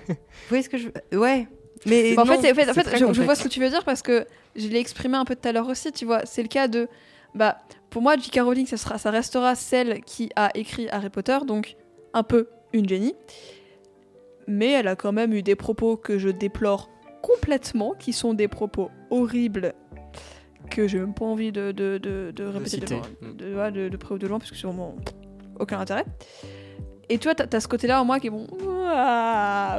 voyez ce que je. Ouais. Mais Bah, en non, fait, en fait, en fait, je, vois ce que tu veux dire parce que je l'ai exprimé un peu tout à l'heure aussi, tu vois. C'est le cas de. Bah, pour moi, J.K. Rowling, ça, sera, ça restera celle qui a écrit Harry Potter, donc un peu une génie. Mais elle a quand même eu des propos que je déplore complètement, qui sont des propos horribles que j'ai même pas envie de, de, de, de répéter Mm. de, ouais, de, de près ou de loin, parce que c'est vraiment aucun intérêt. Et tu vois, t'as, ce côté-là en moi qui est bon.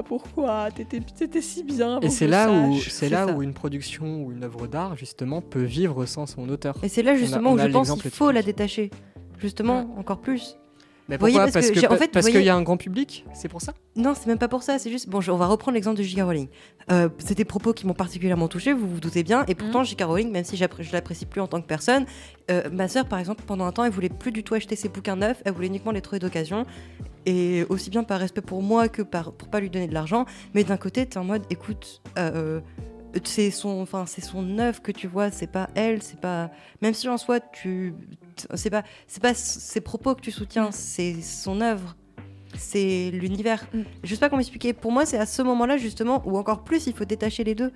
Pourquoi T'étais, si bien. Et c'est là où c'est là ça. où une production ou une œuvre d'art justement peut vivre sans son auteur. Et c'est là justement on a où je pense qu'il faut la détacher. Justement, encore plus. Mais voyez, parce Parce que en fait, parce qu'il y a un grand public, c'est pour ça. Non, c'est même pas pour ça. C'est juste. Bon, je- on va reprendre l'exemple de J.K. Rowling. Euh, c'est des propos qui m'ont particulièrement touché, vous vous doutez bien. Et pourtant, J.K. Rowling, même si je l'apprécie plus en tant que personne, euh, ma sœur, par exemple, pendant un temps, elle voulait plus du tout acheter ses bouquins neufs. Elle voulait uniquement les trouver d'occasion. Et aussi bien par respect pour moi que par, pour pas lui donner de l'argent. Mais d'un côté, t'es en mode, écoute, euh, c'est son, enfin, c'est son œuvre que tu vois, c'est pas elle, c'est pas. Même si en soi, tu, c'est pas, c'est pas ses propos que tu soutiens, Mm. c'est son œuvre, c'est l'univers. Mm. Je sais pas comment expliquer. Pour moi, c'est à ce moment-là justement où encore plus il faut détacher les deux.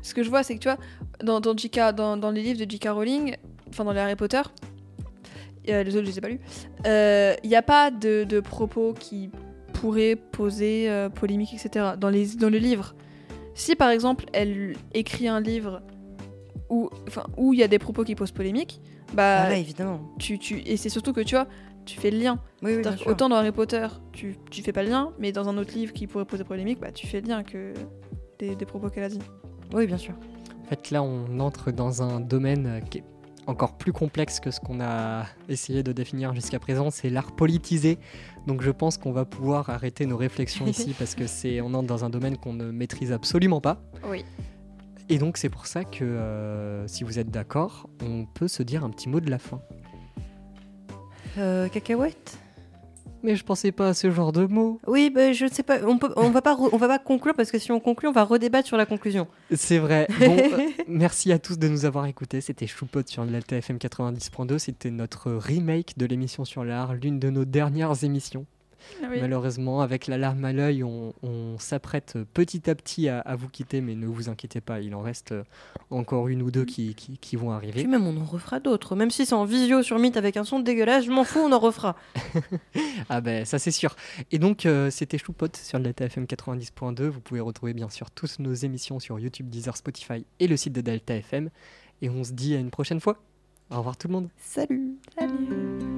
Ce que je vois, c'est que tu vois, dans, dans, JK, dans, dans les livres de J.K. Rowling, enfin dans les Harry Potter, euh, les autres je les ai pas lus, il n'y a pas de, de propos qui pourraient poser euh, polémique, etc. Dans, les, dans le livre. Si par exemple elle écrit un livre où enfin, où il y a des propos qui posent polémique, bah, Ah là, évidemment. tu, tu, et c'est surtout que tu vois, tu fais le lien. Oui, oui, bien C'est-à-dire sûr. qu'autant dans Harry Potter, tu, tu fais pas le lien, mais dans un autre livre qui pourrait poser polémique, bah, tu fais le lien que des, des propos qu'elle a dit. Oui, bien sûr. En fait, là, on entre dans un domaine euh, qui est encore plus complexe que ce qu'on a essayé de définir jusqu'à présent, c'est l'art politisé. Donc je pense qu'on va pouvoir arrêter nos réflexions ici parce que c'est on entre dans un domaine qu'on ne maîtrise absolument pas. Oui. Et donc c'est pour ça que euh, si vous êtes d'accord, on peut se dire un petit mot de la fin. Euh, cacahuète? Mais je pensais pas à ce genre de mots. Oui, bah, je ne sais pas. On peut, on va pas, re- on va pas conclure parce que si on conclut, on va redébattre sur la conclusion. C'est vrai. Bon, euh, merci à tous de nous avoir écoutés. C'était Choupot sur l'Alta FM 90.2. C'était notre remake de l'émission sur l'art, l'une de nos dernières émissions. Malheureusement, avec la larme à l'œil, on, on s'apprête petit à petit à, à vous quitter, mais ne vous inquiétez pas, il en reste euh, encore une ou deux qui, qui- qui vont Puis arriver. même, on en refera d'autres. Même si c'est en visio sur Meet avec un son dégueulasse, je m'en fous, on en refera. Ah ben ça c'est sûr. Et donc euh, c'était Choupot sur Delta FM 90.2. Vous pouvez retrouver bien sûr toutes nos émissions sur YouTube, Deezer, Spotify et le site de Delta FM. Et on se dit à une prochaine fois. Au revoir tout le monde. Salut Salut